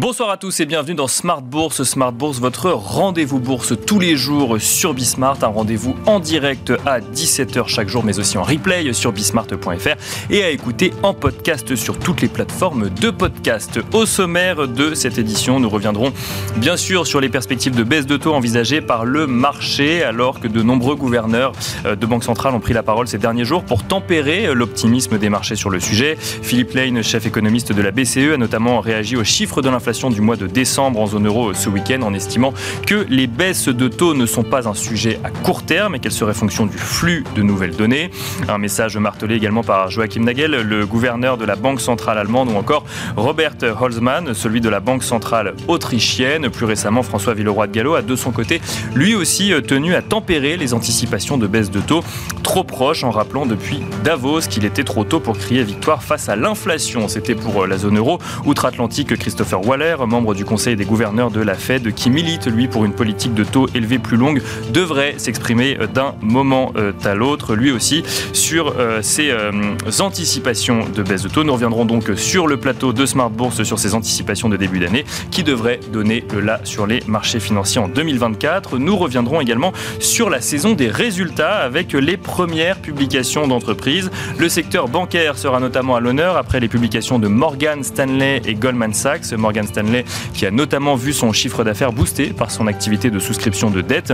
Bonsoir à tous et bienvenue dans Smart Bourse. Smart Bourse, votre rendez-vous bourse tous les jours sur Bismart. Un rendez-vous en direct à 17h chaque jour, mais aussi en replay sur bismart.fr et à écouter en podcast sur toutes les plateformes de podcast. Au sommaire de cette édition, nous reviendrons bien sûr sur les perspectives de baisse de taux envisagées par le marché, alors que de nombreux gouverneurs euh, de banques centrales ont pris la parole ces derniers jours pour tempérer l'optimisme des marchés sur le sujet. Philippe Lane, chef économiste de la BCE, a notamment réagi aux chiffres de l'inflation du mois de décembre en zone euro ce week-end en estimant que les baisses de taux ne sont pas un sujet à court terme et qu'elles seraient fonction du flux de nouvelles données. Un message martelé également par Joachim Nagel, le gouverneur de la Banque centrale allemande, ou encore Robert Holzmann, celui de la Banque centrale autrichienne. Plus récemment, François Villeroy de Gallo a de son côté lui aussi tenu à tempérer les anticipations de baisse de taux trop proches en rappelant depuis Davos qu'il était trop tôt pour crier victoire face à l'inflation. C'était pour la zone euro. Outre-Atlantique, Christopher Waller membre du Conseil des gouverneurs de la Fed, qui milite, lui, pour une politique de taux élevé plus longue, devrait s'exprimer d'un moment euh, à l'autre, lui aussi, sur euh, ses euh, anticipations de baisse de taux. Nous reviendrons donc sur le plateau de Smart Bourse sur ces anticipations de début d'année, qui devraient donner le là sur les marchés financiers en 2024. Nous reviendrons également sur la saison des résultats avec les premières publications d'entreprises. Le secteur bancaire sera notamment à l'honneur après les publications de Morgan Stanley et Goldman Sachs. Morgan Stanley, qui a notamment vu son chiffre d'affaires boosté par son activité de souscription de dette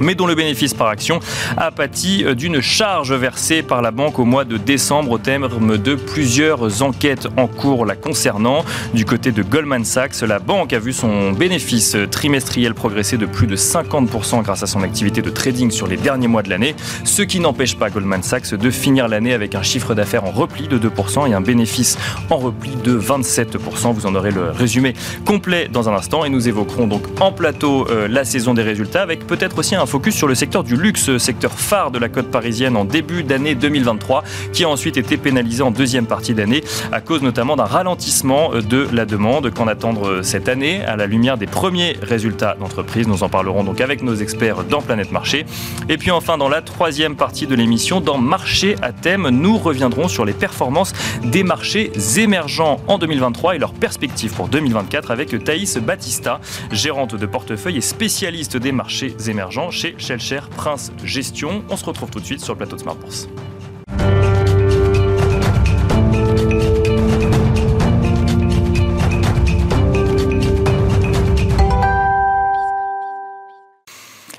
mais dont le bénéfice par action a pâti euh, d'une charge versée par la banque au mois de décembre au terme de plusieurs enquêtes en cours la concernant. Du côté de Goldman Sachs, la banque a vu son bénéfice trimestriel progresser de plus de 50% grâce à son activité de trading sur les derniers mois de l'année, ce qui n'empêche pas Goldman Sachs de finir l'année avec un chiffre d'affaires en repli de 2% et un bénéfice en repli de 27%. Vous en aurez le résumé complet dans un instant et nous évoquerons donc en plateau euh, la saison des résultats avec peut-être aussi un un focus sur le secteur du luxe, secteur phare de la côte parisienne en début d'année 2023, qui a ensuite été pénalisé en deuxième partie d'année à cause notamment d'un ralentissement de la demande. Qu'en attendre cette année à la lumière des premiers résultats d'entreprise Nous en parlerons donc avec nos experts dans Planète Marché. Et puis enfin, dans la troisième partie de l'émission, dans Marché à thème, nous reviendrons sur les performances des marchés émergents en 2023 et leurs perspectives pour 2024 avec Thaïs Batista, gérante de portefeuille et spécialiste des marchés émergents chez Shellcher Prince Gestion. On se retrouve tout de suite sur le plateau de Smart Bourse.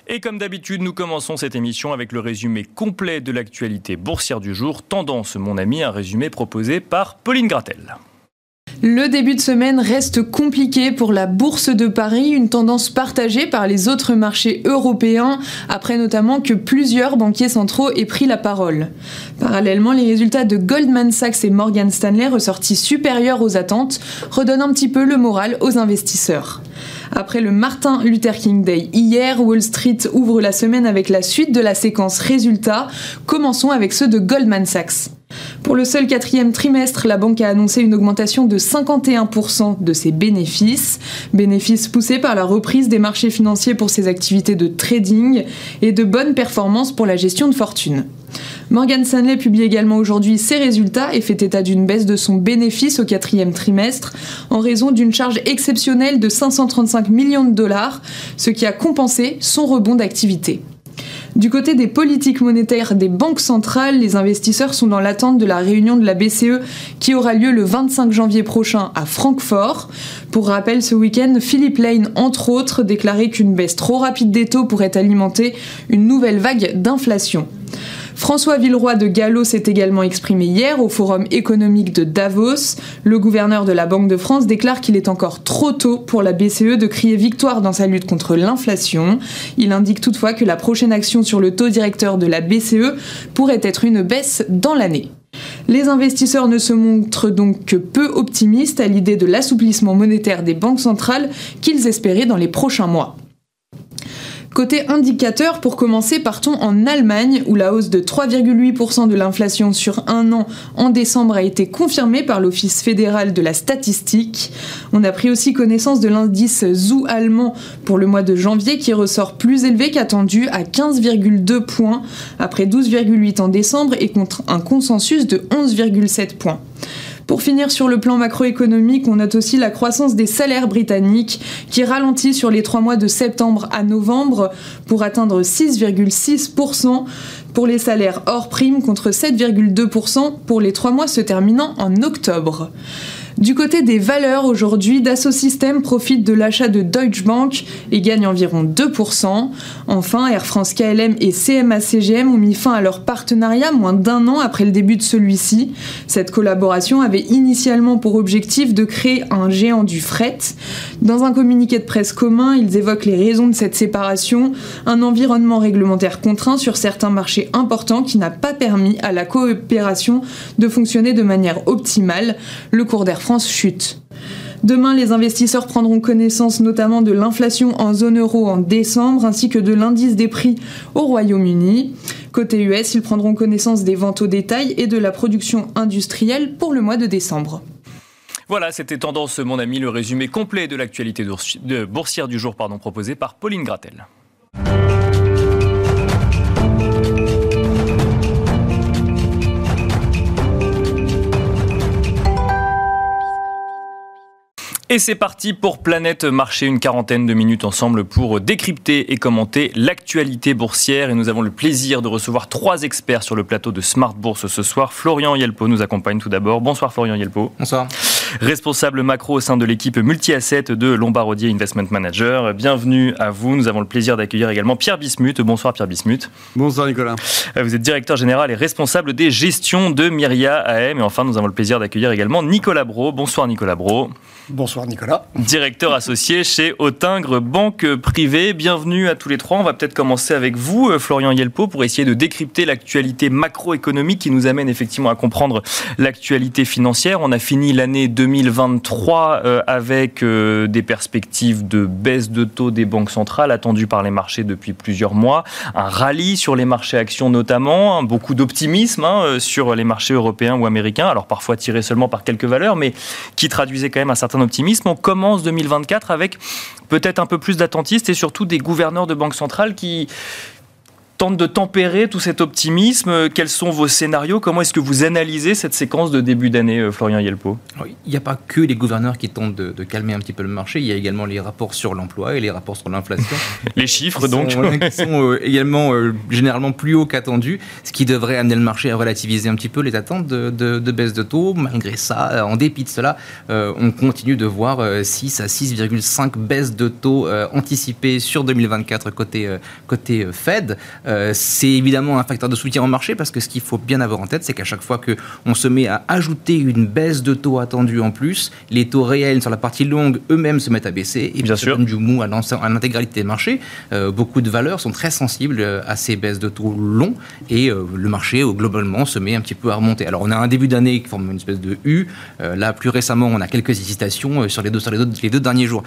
Et comme d'habitude, nous commençons cette émission avec le résumé complet de l'actualité boursière du jour. Tendance, mon ami, un résumé proposé par Pauline Gratel. Le début de semaine reste compliqué pour la bourse de Paris, une tendance partagée par les autres marchés européens, après notamment que plusieurs banquiers centraux aient pris la parole. Parallèlement, les résultats de Goldman Sachs et Morgan Stanley ressortis supérieurs aux attentes redonnent un petit peu le moral aux investisseurs. Après le Martin Luther King Day hier, Wall Street ouvre la semaine avec la suite de la séquence résultats. Commençons avec ceux de Goldman Sachs. Pour le seul quatrième trimestre, la banque a annoncé une augmentation de 51% de ses bénéfices, bénéfices poussés par la reprise des marchés financiers pour ses activités de trading et de bonnes performances pour la gestion de fortune. Morgan Stanley publie également aujourd'hui ses résultats et fait état d'une baisse de son bénéfice au quatrième trimestre en raison d'une charge exceptionnelle de 535 millions de dollars, ce qui a compensé son rebond d'activité. Du côté des politiques monétaires des banques centrales, les investisseurs sont dans l'attente de la réunion de la BCE qui aura lieu le 25 janvier prochain à Francfort. Pour rappel, ce week-end, Philippe Lane, entre autres, déclarait qu'une baisse trop rapide des taux pourrait alimenter une nouvelle vague d'inflation. François Villeroy de Gallo s'est également exprimé hier au Forum économique de Davos. Le gouverneur de la Banque de France déclare qu'il est encore trop tôt pour la BCE de crier victoire dans sa lutte contre l'inflation. Il indique toutefois que la prochaine action sur le taux directeur de la BCE pourrait être une baisse dans l'année. Les investisseurs ne se montrent donc que peu optimistes à l'idée de l'assouplissement monétaire des banques centrales qu'ils espéraient dans les prochains mois. Côté indicateur, pour commencer, partons en Allemagne, où la hausse de 3,8% de l'inflation sur un an en décembre a été confirmée par l'Office fédéral de la statistique. On a pris aussi connaissance de l'indice ZOO allemand pour le mois de janvier qui ressort plus élevé qu'attendu à 15,2 points, après 12,8 en décembre et contre un consensus de 11,7 points. Pour finir sur le plan macroéconomique, on note aussi la croissance des salaires britanniques qui ralentit sur les trois mois de septembre à novembre pour atteindre 6,6% pour les salaires hors prime contre 7,2% pour les trois mois se terminant en octobre. Du côté des valeurs, aujourd'hui, Dassault Systèmes profite de l'achat de Deutsche Bank et gagne environ 2%. Enfin, Air France KLM et CMA-CGM ont mis fin à leur partenariat moins d'un an après le début de celui-ci. Cette collaboration avait initialement pour objectif de créer un géant du fret. Dans un communiqué de presse commun, ils évoquent les raisons de cette séparation, un environnement réglementaire contraint sur certains marchés importants qui n'a pas permis à la coopération de fonctionner de manière optimale. France chute. Demain, les investisseurs prendront connaissance notamment de l'inflation en zone euro en décembre ainsi que de l'indice des prix au Royaume-Uni. Côté US, ils prendront connaissance des ventes au détail et de la production industrielle pour le mois de décembre. Voilà, c'était Tendance, mon ami, le résumé complet de l'actualité boursière du jour pardon, proposé par Pauline Gratel. Et c'est parti pour Planète Marché, une quarantaine de minutes ensemble pour décrypter et commenter l'actualité boursière. Et nous avons le plaisir de recevoir trois experts sur le plateau de Smart Bourse ce soir. Florian Yelpo nous accompagne tout d'abord. Bonsoir Florian Yelpo. Bonsoir. Responsable macro au sein de l'équipe multi-asset de Lombardier Investment Manager. Bienvenue à vous. Nous avons le plaisir d'accueillir également Pierre Bismuth. Bonsoir Pierre Bismuth. Bonsoir Nicolas. Vous êtes directeur général et responsable des gestions de Myria AM. Et enfin, nous avons le plaisir d'accueillir également Nicolas Bro. Bonsoir Nicolas Bro. Bonsoir Nicolas. Directeur associé chez Autingre Banque Privée. Bienvenue à tous les trois. On va peut-être commencer avec vous, euh, Florian Yelpo, pour essayer de décrypter l'actualité macroéconomique qui nous amène effectivement à comprendre l'actualité financière. On a fini l'année 2023 euh, avec euh, des perspectives de baisse de taux des banques centrales attendues par les marchés depuis plusieurs mois. Un rallye sur les marchés actions notamment, hein, beaucoup d'optimisme hein, sur les marchés européens ou américains, alors parfois tiré seulement par quelques valeurs, mais qui traduisait quand même un certain optimisme. On commence 2024 avec peut-être un peu plus d'attentistes et surtout des gouverneurs de banques centrales qui, tente de tempérer tout cet optimisme. Quels sont vos scénarios? Comment est-ce que vous analysez cette séquence de début d'année, euh, Florian Yelpo? Il n'y a pas que les gouverneurs qui tentent de, calmer un petit peu le marché, il y a également les rapports sur l'emploi et les rapports sur l'inflation. les chiffres, donc Qui sont euh, également euh, généralement plus hauts qu'attendus, ce qui devrait amener le marché à relativiser un petit peu les attentes de, baisse de taux. Malgré ça, en dépit de cela, on continue de voir 6 à 6,5 baisses de taux anticipées sur 2024 côté, côté Fed. Euh, c'est évidemment un facteur de soutien au marché parce que ce qu'il faut bien avoir en tête, c'est qu'à chaque fois qu'on se met à ajouter une baisse de taux attendue en plus, les taux réels sur la partie longue eux-mêmes se mettent à baisser et bien sûr du mou à l'intégralité des marchés. Euh, beaucoup de valeurs sont très sensibles euh, à ces baisses de taux longs et le marché globalement se met un petit peu à remonter. Alors on a un début d'année qui forme une espèce de U. là plus récemment on a quelques hésitations sur les deux, sur les deux, les deux derniers jours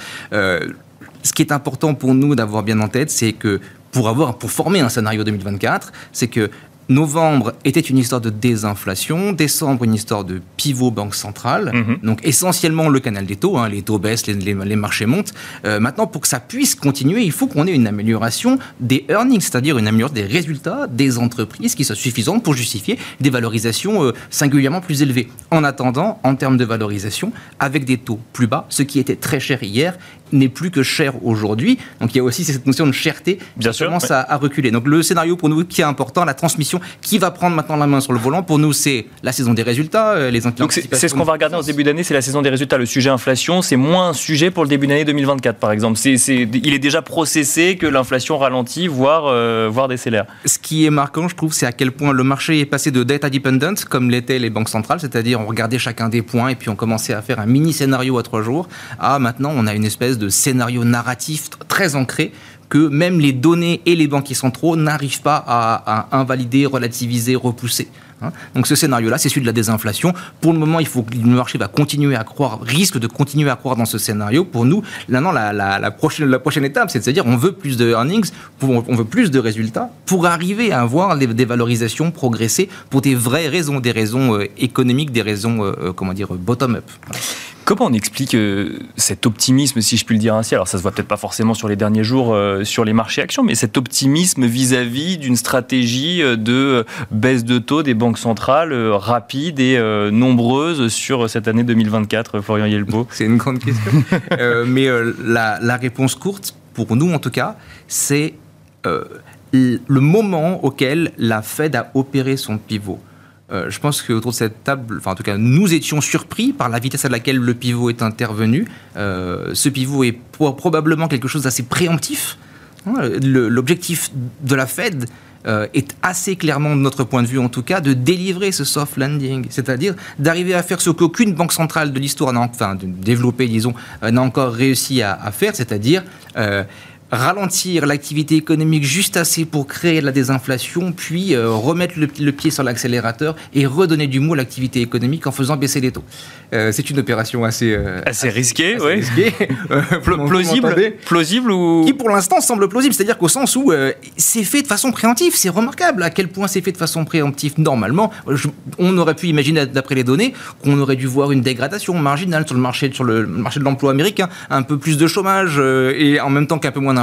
ce qui est important pour nous d'avoir bien en tête, c'est que pour, avoir, pour former un scénario 2024, c'est que Novembre était une histoire de désinflation, décembre une histoire de pivot banque centrale, mhm. donc essentiellement le canal des taux, hein, les taux baissent, les, marchés montent. Euh, maintenant, pour que ça puisse continuer, il faut qu'on ait une amélioration des earnings, c'est-à-dire une amélioration des résultats des entreprises qui soit suffisante pour justifier des valorisations euh, singulièrement plus élevées. En attendant, en termes de valorisation, avec des taux plus bas, ce qui était très cher hier n'est plus que cher aujourd'hui. Donc il y a aussi cette notion de cherté Bien qui commence à, reculer. Donc le scénario pour nous qui est important, la transmission, qui va prendre maintenant la main sur le volant Pour nous, c'est la saison des résultats, euh, les Donc c'est ce qu'on va regarder en début d'année, c'est la saison des résultats. Le sujet inflation, c'est moins un sujet pour le début d'année 2024, par exemple. C'est, il est déjà processé que l'inflation ralentit, voire, euh, voire décélère. Ce qui est marquant, je trouve, c'est à quel point le marché est passé de data dependent, comme l'étaient les banques centrales, c'est-à-dire on regardait chacun des points et puis on commençait à faire un mini scénario à trois jours, à maintenant on a une espèce de scénario narratif très ancré que même les données et les banquiers centraux n'arrivent pas à, invalider, relativiser, repousser. Hein. Donc ce scénario-là, c'est celui de la désinflation. Pour le moment, il faut que le marché va continuer à croire, risque de continuer à croire dans ce scénario. Pour nous, maintenant, la, prochaine, la prochaine étape, c'est de se dire on veut plus de earnings, on veut plus de résultats pour arriver à avoir des valorisations progresser pour des vraies raisons, des raisons euh, économiques, des raisons, euh, euh, comment dire, bottom-up. Comment on explique euh, cet optimisme, si je puis le dire ainsi? Alors ça se voit peut-être pas forcément sur les derniers jours euh, sur les marchés actions, mais cet optimisme vis-à-vis d'une stratégie euh, de baisse de taux des banques centrales rapide et nombreuse sur cette année 2024, Florian Yelpo? C'est une grande question. mais la, la, réponse courte, pour nous en tout cas, c'est le moment auquel la Fed a opéré son pivot. Euh, je pense qu'autour de cette table, enfin en tout cas, nous étions surpris par la vitesse à laquelle le pivot est intervenu. Euh, ce pivot est probablement quelque chose d'assez préemptif. Hein. L'objectif de la Fed euh, est assez clairement, de notre point de vue en tout cas, de délivrer ce soft landing, c'est-à-dire d'arriver à faire ce qu'aucune banque centrale de l'histoire, enfin de développer, disons, n'a encore réussi à, à faire, c'est-à-dire ralentir l'activité économique juste assez pour créer de la désinflation, puis euh, remettre le, pied sur l'accélérateur et redonner du mot à l'activité économique en faisant baisser les taux. Euh, c'est une opération assez, euh, assez, risquée, oui. plausible, plausible ou qui pour l'instant semble plausible, c'est-à-dire qu'au sens où c'est fait de façon préemptive, c'est remarquable à quel point c'est fait de façon préemptive. Normalement, on aurait pu imaginer d'après les données qu'on aurait dû voir une dégradation marginale sur le marché sur le marché de l'emploi américain, un peu plus de chômage et en même temps qu'un peu moins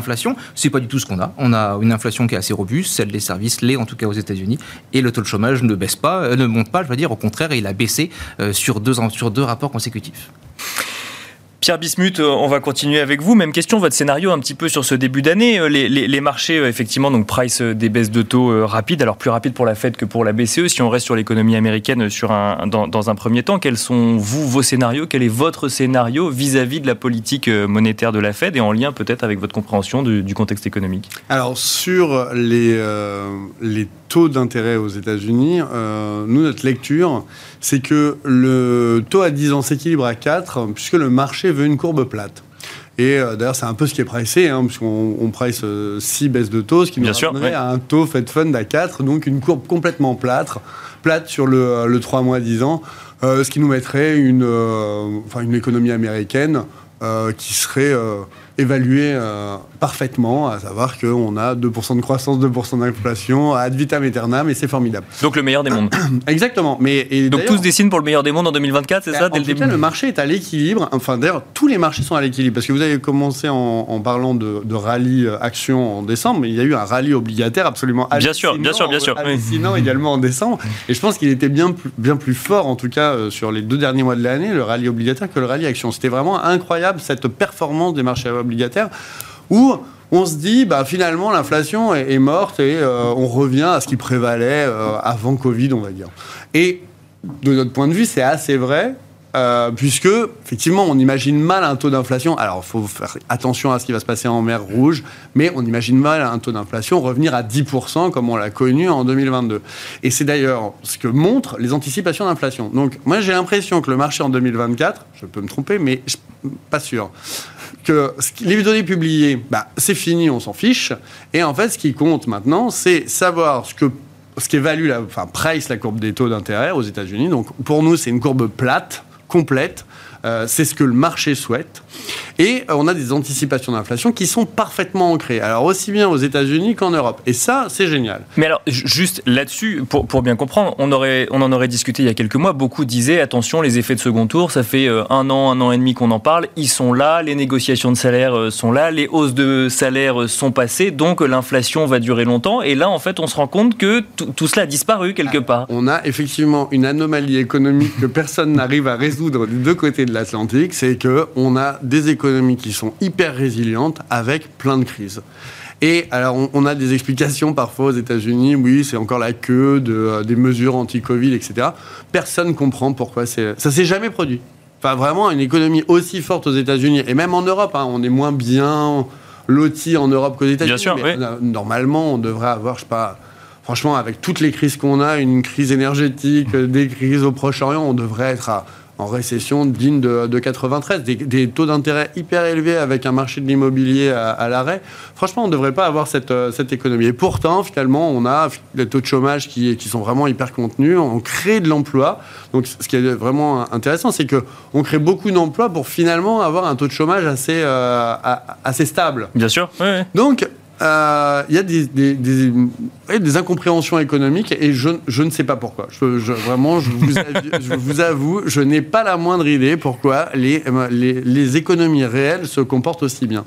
c'est pas du tout ce qu'on a. On a une inflation qui est assez robuste, celle des services l'est en tout cas aux États-Unis, et le taux de chômage ne baisse pas, euh, ne monte pas, je veux dire, au contraire, il a baissé euh, sur deux, sur deux rapports consécutifs. Pierre Bismuth, euh, on va continuer avec vous. Même question, votre scénario un petit peu sur ce début d'année. Euh, les, marchés, euh, effectivement, donc price des baisses de taux rapides, alors plus rapides pour la Fed que pour la BCE. Si on reste sur l'économie américaine dans, un premier temps, quels sont, vous, vos scénarios? Quel est votre scénario vis-à-vis de la politique monétaire de la Fed et en lien peut-être avec votre compréhension du, contexte économique? Alors, sur les, les taux d'intérêt aux États-Unis, nous, notre lecture, c'est que le taux à 10 ans s'équilibre à 4, puisque le marché veut une courbe plate. Et euh, d'ailleurs, c'est un peu ce qui est pricé, hein, puisqu'on on price 6 euh, baisses de taux, ce qui nous ramènerait à un taux Fed Fund à 4, donc une courbe complètement plate, plate sur le, le 3 mois 10 ans, euh, ce qui nous mettrait une, enfin, une économie américaine qui serait évalué euh, parfaitement, à savoir qu'on a 2% de croissance, 2% d'inflation, ad vitam aeternam, et c'est formidable. Donc le meilleur des mondes. Exactement. Mais, Donc tous dessinent pour le meilleur des mondes en 2024, c'est ça, dès le début Le marché est à l'équilibre. Enfin, d'ailleurs, tous les marchés sont à l'équilibre. Parce que vous avez commencé en, parlant de, rallye euh, action en décembre, mais il y a eu un rallye obligataire absolument bien sûr, bien sûr, bien sûr, hallucinant également en décembre. Et je pense qu'il était bien plus, bien plus fort, en tout cas, euh, sur les deux derniers mois de l'année, le rallye obligataire que le rallye action. C'était vraiment incroyable, cette performance des marchés obligataires où on se dit, bah, finalement, l'inflation est, morte et euh, on revient à ce qui prévalait euh, avant Covid, on va dire. Et de notre point de vue, c'est assez vrai. Euh, puisque effectivement on imagine mal un taux d'inflation. Alors il faut faire attention à ce qui va se passer en mer Rouge, mais on imagine mal un taux d'inflation revenir à 10% comme on l'a connu en 2022. Et c'est d'ailleurs ce que montrent les anticipations d'inflation. Donc moi j'ai l'impression que le marché en 2024, je peux me tromper, mais pas sûr, que les données publiées, bah, c'est fini, on s'en fiche. Et en fait, ce qui compte maintenant, c'est savoir ce que ce la, enfin, price la courbe des taux d'intérêt aux États-Unis. Donc, pour nous, c'est une courbe plate, complète. Euh, c'est ce que le marché souhaite. Et euh, on a des anticipations d'inflation qui sont parfaitement ancrées. Alors aussi bien aux États-Unis qu'en Europe. Et ça, c'est génial. Mais alors, juste là-dessus, pour, pour, bien comprendre, on, aurait, on en aurait discuté il y a quelques mois. Beaucoup disaient, attention, les effets de second tour, ça fait euh, un an, un an et demi qu'on en parle. Ils sont là, les négociations de salaire sont là, les hausses de salaire sont passées, donc l'inflation va durer longtemps. Et là, en fait, on se rend compte que tout cela a disparu quelque part. On a effectivement une anomalie économique que personne n'arrive à résoudre des deux côtés de l'Atlantique, c'est que on a des économies qui sont hyper résilientes avec plein de crises. Et alors, on, a des explications parfois aux États-Unis, oui, c'est encore la queue de, euh, des mesures anti-Covid, etc. Personne ne comprend pourquoi c'est. Ça s'est jamais produit. Enfin, vraiment, une économie aussi forte aux États-Unis, et même en Europe, hein, on est moins bien loti en Europe qu'aux États-Unis. Bien sûr, oui. Normalement, on devrait avoir, je sais pas, franchement, avec toutes les crises qu'on a, une crise énergétique, des crises au Proche-Orient, on devrait être à en récession digne de, de 93, des, taux d'intérêt hyper élevés avec un marché de l'immobilier à, l'arrêt. Franchement, on ne devrait pas avoir cette, euh, cette économie. Et pourtant, finalement, on a des taux de chômage qui, qui sont vraiment hyper contenus, on crée de l'emploi. Donc, ce qui est vraiment intéressant, c'est qu'on crée beaucoup d'emplois pour finalement avoir un taux de chômage assez, euh, assez stable. Bien sûr. Donc, euh, il y a des, des, des, des, incompréhensions économiques et je, je, ne sais pas pourquoi. Je, je vraiment, je vous, je vous, avoue, je n'ai pas la moindre idée pourquoi les, les, les, économies réelles se comportent aussi bien.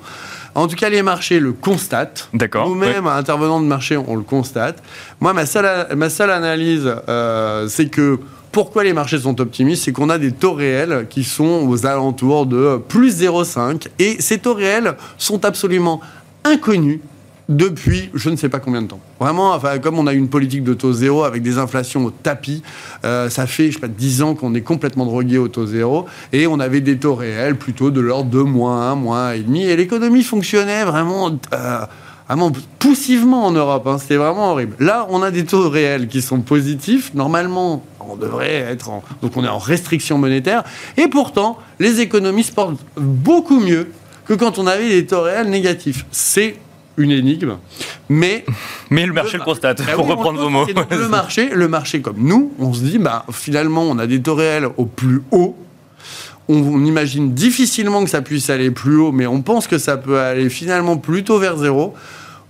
En tout cas, les marchés le constatent. D'accord. Nous-mêmes, intervenants de marché, on le constate. Moi, ma seule, ma seule analyse, euh, c'est que pourquoi les marchés sont optimistes C'est qu'on a des taux réels qui sont aux alentours de plus 0,5 et ces taux réels sont absolument inconnus depuis je ne sais pas combien de temps. Vraiment, comme on a une politique de taux zéro avec des inflations au tapis, euh, ça fait, je sais pas, 10 ans qu'on est complètement drogué au taux zéro et on avait des taux réels plutôt de l'ordre de moins 1, moins 1,5 et l'économie fonctionnait vraiment. Euh, vraiment poussivement en Europe, hein. c'était vraiment horrible. Là, on a des taux réels qui sont positifs. Normalement, on devrait être en... donc on est en restriction monétaire et pourtant, les économies se portent beaucoup mieux que quand on avait des taux réels négatifs. C'est une énigme, mais mais le marché le, le constate. Bah pour oui, reprendre vos mots. Donc, le marché, le marché comme nous, on se dit, bah finalement, on a des taux réels au plus haut. On, imagine difficilement que ça puisse aller plus haut, mais on pense que ça peut aller finalement plutôt vers zéro.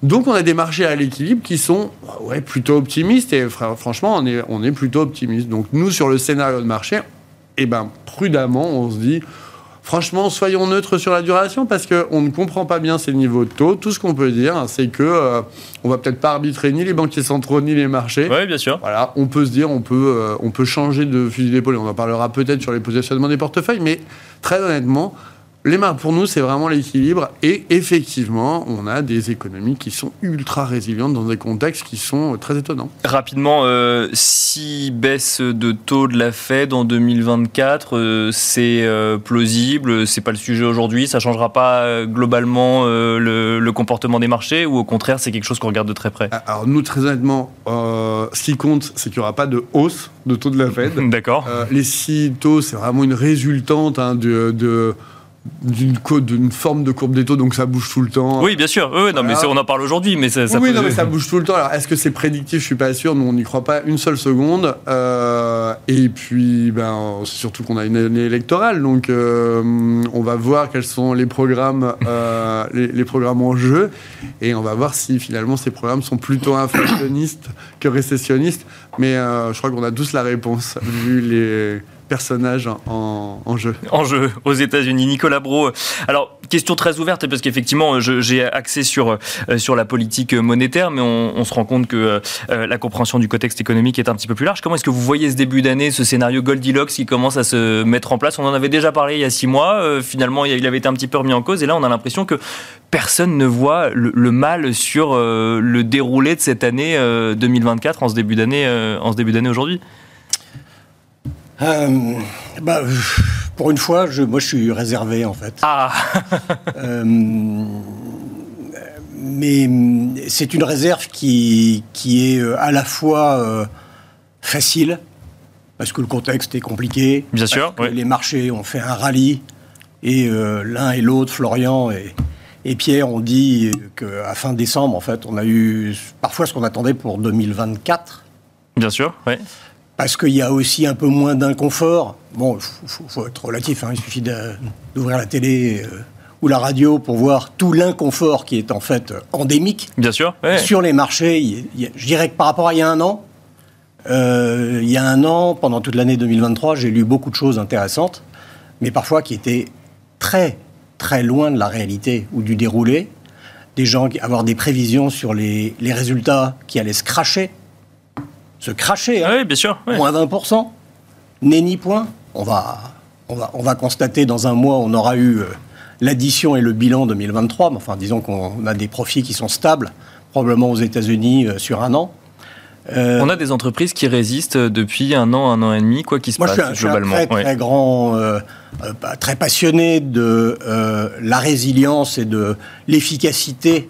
Donc on a des marchés à l'équilibre qui sont ouais, plutôt optimistes et franchement on est, on est plutôt optimiste. Donc nous sur le scénario de marché, eh ben, prudemment on se dit franchement, soyons neutres sur la duration parce qu'on ne comprend pas bien ces niveaux de taux. Tout ce qu'on peut dire, c'est que euh, on va peut-être pas arbitrer ni les banquiers centraux ni les marchés. Oui, bien sûr. Voilà, on peut se dire, on peut, euh, on peut changer de fusil d'épaule. On en parlera peut-être sur les positionnements des portefeuilles, mais très honnêtement, les marques, pour nous, c'est vraiment l'équilibre. Et effectivement, on a des économies qui sont ultra résilientes dans des contextes qui sont très étonnants. Rapidement, euh, si baisse de taux de la Fed en 2024, euh, c'est euh, plausible, c'est pas le sujet aujourd'hui, ça changera pas euh, globalement euh, le, le, comportement des marchés ou au contraire, c'est quelque chose qu'on regarde de très près? Alors nous, très honnêtement, euh, ce qui compte, c'est qu'il n'y aura pas de hausse de taux de la Fed. D'accord. les six taux, c'est vraiment une résultante hein, de, de d'une forme de courbe des taux, donc ça bouge tout le temps. Oui, bien sûr. Oui, non, voilà. mais on en parle aujourd'hui, mais ça, ça oui, peut... non, mais ça bouge tout le temps. Alors, est-ce que c'est prédictif? Je suis pas sûr. Nous, on n'y croit pas une seule seconde. Euh, et puis, ben, surtout qu'on a une année électorale, donc euh, on va voir quels sont les programmes, euh, les, les, programmes en jeu, et on va voir si finalement ces programmes sont plutôt inflationnistes que récessionnistes. Mais je crois qu'on a tous la réponse vu les personnages en, jeu. En jeu aux États-Unis. Nicolas Bro. Alors, question très ouverte, parce qu'effectivement, j'ai axé sur, euh, sur la politique monétaire, mais on, se rend compte que euh, la compréhension du contexte économique est un petit peu plus large. Comment est-ce que vous voyez ce début d'année, ce scénario Goldilocks qui commence à se mettre en place? On en avait déjà parlé il y a six mois. Euh, finalement, il avait été un petit peu remis en cause, et là, on a l'impression que personne ne voit le, mal sur euh, le déroulé de cette année 2024 en ce début d'année en ce début d'année aujourd'hui. Euh, bah, pour une fois, je, moi je suis réservé en fait. Ah euh, Mais c'est une réserve qui, qui est à la fois euh, facile, parce que le contexte est compliqué. Bien sûr. Les marchés ont fait un rallye, et euh, l'un et l'autre, Florian et, et, Pierre, ont dit qu'à fin décembre, en fait, on a eu parfois ce qu'on attendait pour 2024. Bien sûr, oui parce qu'il y a aussi un peu moins d'inconfort. Bon, il faut, faut, être relatif, hein. il suffit d'ouvrir la télé euh, ou la radio pour voir tout l'inconfort qui est en fait endémique. Bien sûr. Ouais. Sur les marchés, y je dirais que par rapport à il y a un an, euh, il y a un an, pendant toute l'année 2023, j'ai lu beaucoup de choses intéressantes, mais parfois qui étaient très, très loin de la réalité ou du déroulé. Des gens qui avoir des prévisions sur les, les résultats qui allaient se cracher se cracher. Hein. Oui, bien sûr. Oui. Moins 20%. Nenni point. On va, on, va, on va constater dans un mois, on aura eu euh, l'addition et le bilan 2023. Mais enfin, disons qu'on a des profits qui sont stables, probablement aux États-Unis euh, sur un an. Euh, on a des entreprises qui résistent depuis un an, un an et demi, quoi qu'il se moi, passe je suis un, globalement. Je suis un très, très grand, euh, euh, très passionné de la résilience et de l'efficacité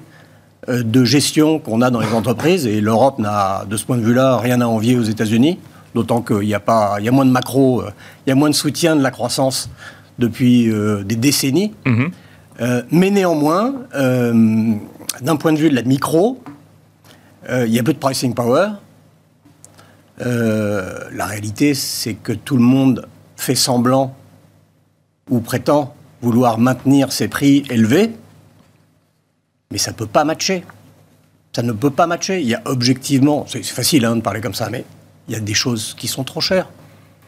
de gestion qu'on a dans les entreprises et l'Europe n'a de ce point de vue-là rien à envier aux États-Unis, d'autant qu'il y a pas, il y a moins de macro, il y a moins de soutien de la croissance depuis euh, des décennies. Mm -hmm. euh, mais néanmoins, euh, d'un point de vue de la micro, il y a peu de pricing power. la réalité, c'est que tout le monde fait semblant ou prétend vouloir maintenir ses prix élevés mais ça ne peut pas matcher. Ça ne peut pas matcher. Il y a objectivement, c'est facile hein, de parler comme ça, mais il y a des choses qui sont trop chères.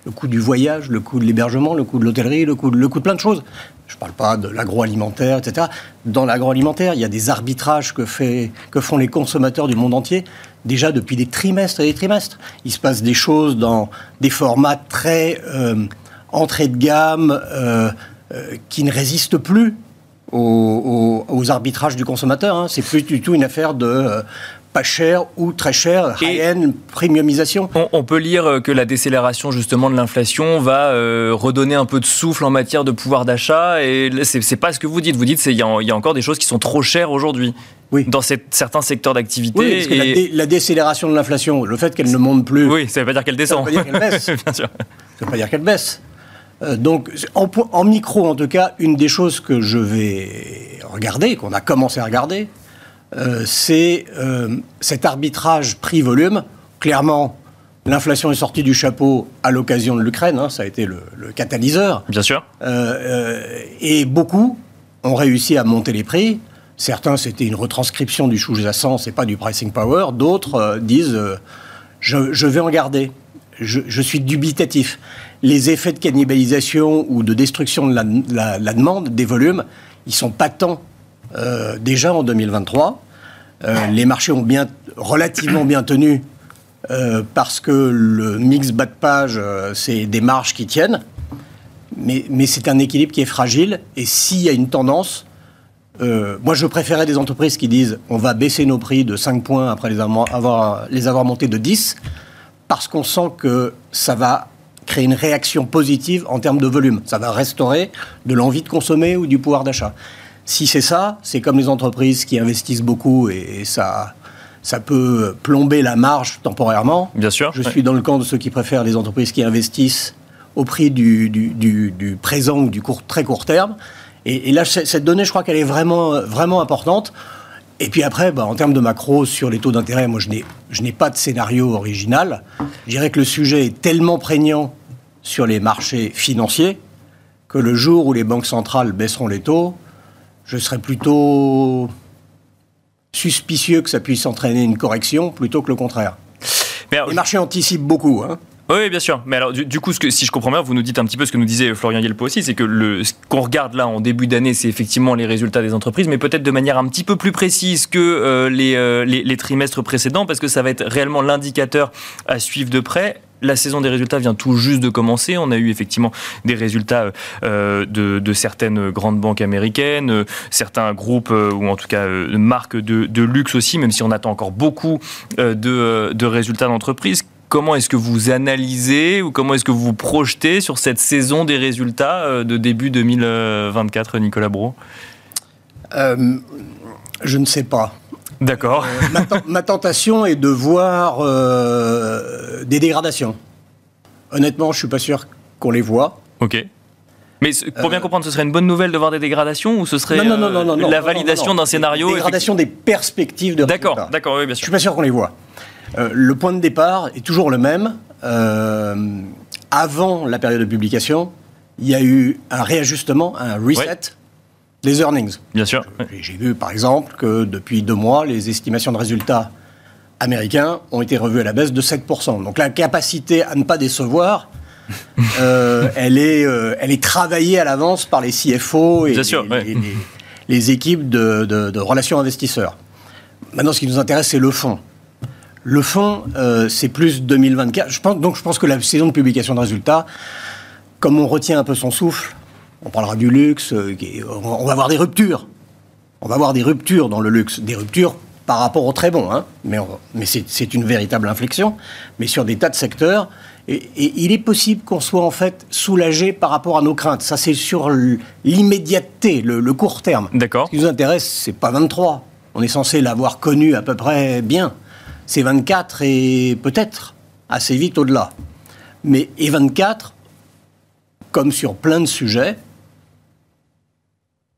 Le coût du voyage, le coût de l'hébergement, le coût de l'hôtellerie, le coût, de, plein de choses. Je ne parle pas de l'agroalimentaire, etc. Dans l'agroalimentaire, il y a des arbitrages que font les consommateurs du monde entier déjà depuis des trimestres et des trimestres. Il se passe des choses dans des formats très euh, entrée de gamme euh, euh, qui ne résistent plus aux, arbitrages du consommateur. Hein. C'est plus du tout une affaire de euh, pas cher ou très cher, high-end, premiumisation. On, peut lire que la décélération justement de l'inflation va redonner un peu de souffle en matière de pouvoir d'achat. Et c'est pas ce que vous dites. Vous dites qu'il y, y, a encore des choses qui sont trop chères aujourd'hui. Oui. Dans certains secteurs d'activité. Oui, parce que la, décélération de l'inflation, le fait qu'elle ne monte plus. Oui, ça ne veut pas dire qu'elle descend. Ça ne veut pas dire qu'elle baisse. Bien sûr. Ça ne veut pas dire qu'elle baisse. Euh, donc, en, micro, en tout cas, une des choses que je vais regarder, qu'on a commencé à regarder, euh, c'est euh, cet arbitrage prix-volume. Clairement, l'inflation est sortie du chapeau à l'occasion de l'Ukraine, hein, ça a été le, catalyseur. Bien sûr. et beaucoup ont réussi à monter les prix. Certains, c'était une retranscription du sous-jacent, c'est pas du pricing power. D'autres disent, je, vais en garder. Je suis dubitatif les effets de cannibalisation ou de destruction de la, demande, des volumes, ils sont patents euh, déjà en 2023. Euh, les marchés ont bien, relativement bien tenu euh, parce que le mix bas de page, c'est des marges qui tiennent. Mais, mais c'est un équilibre qui est fragile. Et s'il y a une tendance, moi je préférais des entreprises qui disent on va baisser nos prix de 5 points après les avoir, les avoir montés de 10, parce qu'on sent que ça va créer une réaction positive en termes de volume. Ça va restaurer de l'envie de consommer ou du pouvoir d'achat. Si c'est ça, c'est comme les entreprises qui investissent beaucoup et, ça, ça peut plomber la marge temporairement. Bien sûr. Je suis dans le camp de ceux qui préfèrent les entreprises qui investissent au prix du, du, présent ou du court, très court terme. Et, là, cette donnée, je crois qu'elle est vraiment, vraiment importante. Et puis après, bah, en termes de macro sur les taux d'intérêt, moi, je n'ai pas de scénario original. Je dirais que le sujet est tellement prégnant sur les marchés financiers que le jour où les banques centrales baisseront les taux, je serais plutôt suspicieux que ça puisse entraîner une correction plutôt que le contraire. les marchés anticipent beaucoup. Hein. Oui, bien sûr. Mais alors, du, coup, ce que, si je comprends bien, vous nous dites un petit peu ce que nous disait Florian Yelpo aussi, c'est que le, ce qu'on regarde là en début d'année, c'est effectivement les résultats des entreprises, mais peut-être de manière un petit peu plus précise que euh, les, euh, les, trimestres précédents, parce que ça va être réellement l'indicateur à suivre de près la saison des résultats vient tout juste de commencer. On a eu effectivement des résultats euh, de, certaines grandes banques américaines, certains groupes ou en tout cas marques de, luxe aussi, même si on attend encore beaucoup de, résultats d'entreprise. Comment est-ce que vous analysez ou comment est-ce que vous vous projetez sur cette saison des résultats de début 2024, Nicolas Bro Je ne sais pas. D'accord. Euh, ma, tentation est de voir euh, des dégradations. Honnêtement, je suis pas sûr qu'on les voit. Ok. Mais pour bien euh, comprendre, ce serait une bonne nouvelle de voir des dégradations ou ce serait la validation d'un scénario Dégradation des perspectives de D'accord, d'accord, oui, bien sûr. Je suis pas sûr qu'on les voit. Le point de départ est toujours le même. avant la période de publication, il y a eu un réajustement, un reset les earnings. Bien sûr. J'ai vu par exemple que depuis deux mois, les estimations de résultats américains ont été revues à la baisse de 7%. Donc la capacité à ne pas décevoir, euh, elle, est, euh, elle est travaillée à l'avance par les CFO et, les, équipes de, relations investisseurs. Maintenant, ce qui nous intéresse, c'est le fond. Le fond, euh, c'est plus 2024. Je pense, donc je pense que la saison de publication de résultats, comme on retient un peu son souffle, on parlera du luxe, euh, on va avoir des ruptures. On va avoir des ruptures dans le luxe, des ruptures par rapport au très bon, hein. mais, mais c'est une véritable inflexion, mais sur des tas de secteurs. Et, il est possible qu'on soit en fait soulagé par rapport à nos craintes. Ça, c'est sur l'immédiateté, le, court terme. D'accord. Ce qui nous intéresse, c'est pas 23. On est censé l'avoir connu à peu près bien. C'est 24 et peut-être assez vite au-delà. Mais et 24, comme sur plein de sujets,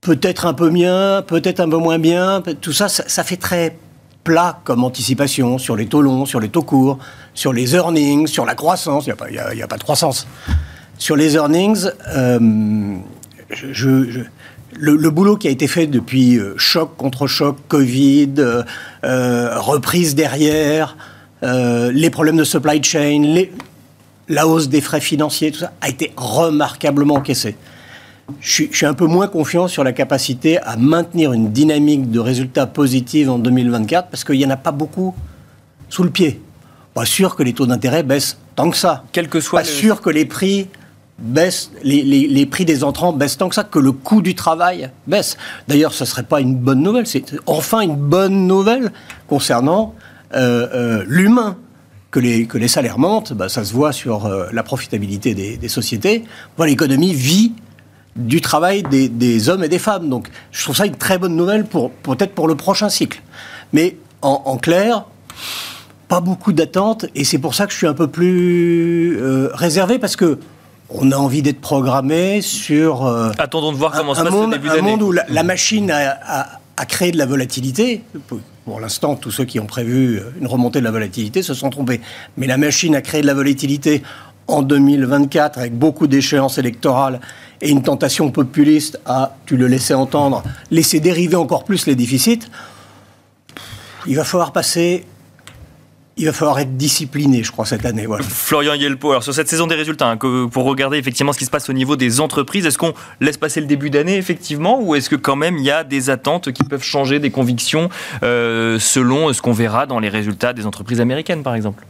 peut-être un peu bien, peut-être un peu moins bien. Tout ça, ça, fait très plat comme anticipation sur les taux longs, sur les taux courts, sur les earnings, sur la croissance. Il n'y a, pas de croissance. Sur les earnings, euh, je, le, boulot qui a été fait depuis choc contre choc, Covid, reprise derrière, les problèmes de supply chain, les, la hausse des frais financiers, tout ça, a été remarquablement encaissé. Je suis, un peu moins confiant sur la capacité à maintenir une dynamique de résultats positifs en 2024 parce qu'il n'y en a pas beaucoup sous le pied. Pas sûr que les taux d'intérêt baissent tant que ça. Quel que soit pas sûr que les prix baissent, les, prix des entrants baissent tant que ça, que le coût du travail baisse. D'ailleurs, ce ne serait pas une bonne nouvelle. C'est enfin une bonne nouvelle concernant euh, euh, l'humain que les, que les salaires montent, bah, ça se voit sur euh, la profitabilité des, sociétés. l'économie vit du travail des, hommes et des femmes. Donc je trouve ça une très bonne nouvelle pour peut-être pour le prochain cycle. Mais en, clair, pas beaucoup d'attentes et c'est pour ça que je suis un peu plus réservé parce que on a envie d'être programmé sur. Euh, Attendons de voir comment un, se passe monde, début Un monde où la, machine a, a, créé de la volatilité. Pour l'instant, tous ceux qui ont prévu une remontée de la volatilité se sont trompés. Mais la machine a créé de la volatilité en 2024 avec beaucoup d'échéances électorales et une tentation populiste à, tu le laissais entendre, laisser dériver encore plus les déficits. Il va falloir passer il va falloir être discipliné, je crois, cette année. Florian Yelpo, alors sur cette saison des résultats, hein, pour regarder effectivement ce qui se passe au niveau des entreprises, est-ce qu'on laisse passer le début d'année effectivement, ou est-ce que quand même il y a des attentes qui peuvent changer des convictions euh, selon ce qu'on verra dans les résultats des entreprises américaines, par exemple?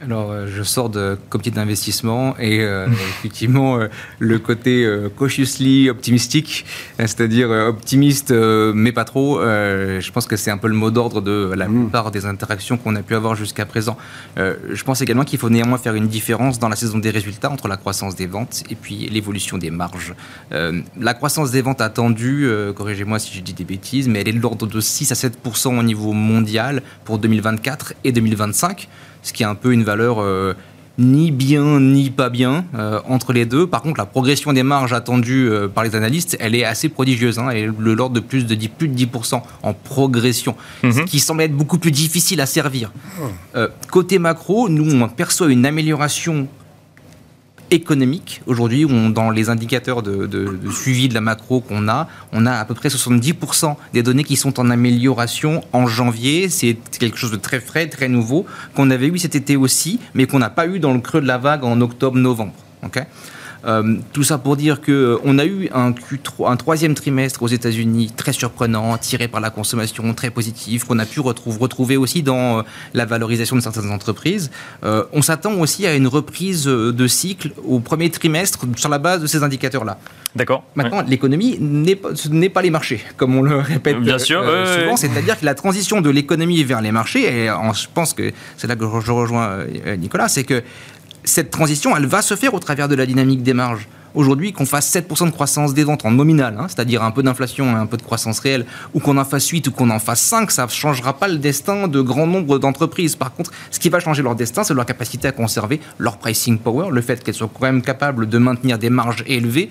Alors, euh, je sors de comité d'investissement et euh, effectivement, euh, le côté cautiously optimistique, c'est-à-dire optimiste mais pas trop, je pense que c'est un peu le mot d'ordre de la mm. plupart des interactions qu'on a pu avoir jusqu'à présent. je pense également qu'il faut néanmoins faire une différence dans la saison des résultats entre la croissance des ventes et puis l'évolution des marges. la croissance des ventes attendue, corrigez-moi si je dis des bêtises, mais elle est de l'ordre de 6 à 7% au niveau mondial pour 2024 et 2025 ce qui est un peu une valeur euh, ni bien ni pas bien euh, entre les deux. Par contre, la progression des marges attendues euh, par les analystes, elle est assez prodigieuse. Hein, elle est de l'ordre de plus de 10, plus de 10% en progression, ce mhm. qui semble être beaucoup plus difficile à servir. Oh. côté macro, nous, on perçoit une amélioration économique. Aujourd'hui, dans les indicateurs de, suivi de la macro qu'on a, on a à peu près 70% des données qui sont en amélioration en janvier. C'est quelque chose de très frais, très nouveau, qu'on avait eu cet été aussi, mais qu'on n'a pas eu dans le creux de la vague en octobre-novembre. Euh, tout ça pour dire qu'on euh, a eu un, un troisième trimestre aux États-Unis très surprenant, tiré par la consommation, très positif, qu'on a pu retrouver, retrouver aussi dans euh, la valorisation de certaines entreprises. on s'attend aussi à une reprise de cycle au premier trimestre sur la base de ces indicateurs-là. D'accord. Maintenant, l'économie n'est pas, n'est pas les marchés, comme on le répète Bien sûr, souvent. C'est-à-dire que la transition de l'économie vers les marchés, et je pense que c'est là que je rejoins Nicolas, c'est que cette transition, elle va se faire au travers de la dynamique des marges. Aujourd'hui, qu'on fasse 7% de croissance des ventes en nominal, hein, c'est-à-dire un peu d'inflation et un peu de croissance réelle, ou qu'on en fasse 8 ou qu'on en fasse 5, ça ne changera pas le destin de grand nombre d'entreprises. Par contre, ce qui va changer leur destin, c'est leur capacité à conserver leur pricing power, le fait qu'elles soient quand même capables de maintenir des marges élevées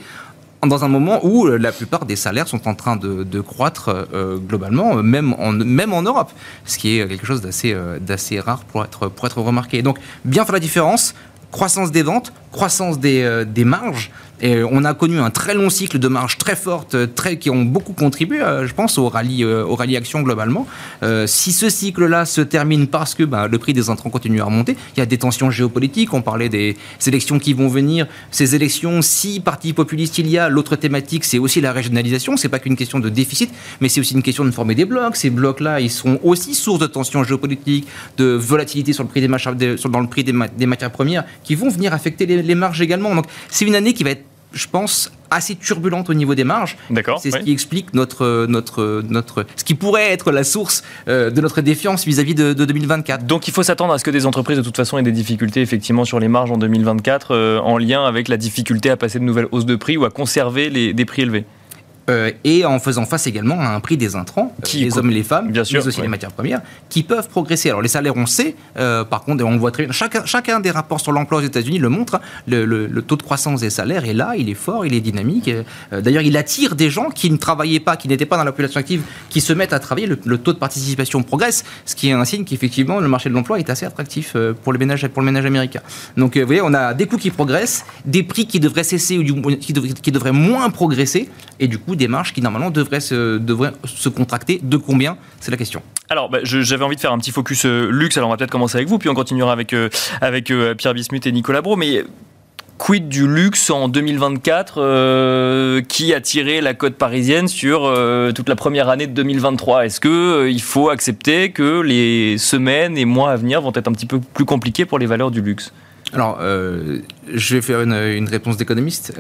dans un moment où euh, la plupart des salaires sont en train de, croître euh, globalement, même en, Europe, ce qui est quelque chose d'assez euh, rare pour être remarqué. Donc, bien faire la différence, croissance des ventes, croissance des, euh, marges, et on a connu un très long cycle de marges très fortes, très, qui ont beaucoup contribué, euh, je pense, au rallye, euh, au rallye action globalement. Euh, si ce cycle-là se termine parce que bah, le prix des intrants continue à remonter, il y a des tensions géopolitiques, on parlait des élections qui vont venir. Ces élections, si parti populiste il y a, l'autre thématique, c'est aussi la régionalisation. C'est pas qu'une question de déficit, mais c'est aussi une question de former des blocs. Ces blocs-là, ils sont aussi source de tensions géopolitiques, de volatilité sur le prix des, dans le prix des, matières premières, qui vont venir affecter les marges également. Donc c'est une année qui va être je pense, assez turbulente au niveau des marges. D'accord. C'est ce qui explique notre, notre, notre, ce qui pourrait être la source euh, de notre défiance vis-à-vis de, 2024. Donc il faut s'attendre à ce que des entreprises de toute façon aient des difficultés effectivement sur les marges en 2024 euh, en lien avec la difficulté à passer de nouvelles hausses de prix ou à conserver les, des prix élevés. Euh, et en faisant face également à un prix des intrants, qui, les hommes et les femmes, bien sûr, mais aussi les matières premières, qui peuvent progresser. Alors les salaires, on sait, euh, par contre, on le voit très bien, chacun, chacun des rapports sur l'emploi aux États-Unis le montre, le, le, taux de croissance des salaires est là, il est fort, il est dynamique. Euh, d'ailleurs, il attire des gens qui ne travaillaient pas, qui n'étaient pas dans la population active, qui se mettent à travailler. Le, taux de participation progresse, ce qui est un signe qu'effectivement, le marché de l'emploi est assez attractif pour, les ménages, pour le ménage américain. Donc, vous voyez, on a des coûts qui progressent, des prix qui devraient cesser ou qui devraient moins progresser, et du coup, des marges qui normalement devraient se, devraient se contracter. De combien? C'est la question. Alors, bah, j'avais envie de faire un petit focus luxe. Alors, on va peut-être commencer avec vous, puis on continuera avec, avec Pierre Bismuth et Nicolas Bro. Mais quid du luxe en 2024 euh, qui a tiré la cote parisienne sur euh, toute la première année de 2023 Est-ce qu'il euh, il faut accepter que les semaines et mois à venir vont être un petit peu plus compliqués pour les valeurs du luxe? Alors, je vais faire une, une réponse d'économiste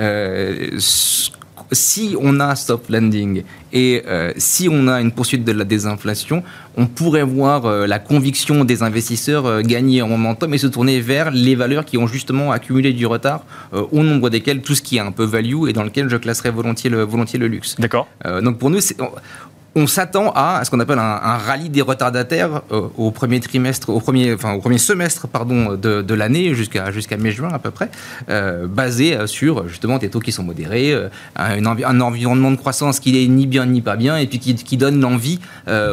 si on a soft landing et euh, si on a une poursuite de la désinflation, on pourrait voir euh, la conviction des investisseurs euh, gagner en momentum et se tourner vers les valeurs qui ont justement accumulé du retard, au nombre desquelles tout ce qui est un peu value et dans lequel je classerais volontiers le, volontiers le luxe. D'accord. donc pour nous, on s'attend à, ce qu'on appelle un, rallye des retardataires euh, au premier trimestre, au premier, enfin au premier semestre pardon de, de l'année jusqu'à jusqu'à mai-juin à peu près, euh, basé euh, sur justement des taux qui sont modérés, un, un, environnement de croissance qui est ni bien ni pas bien et puis qui, qui donne l'envie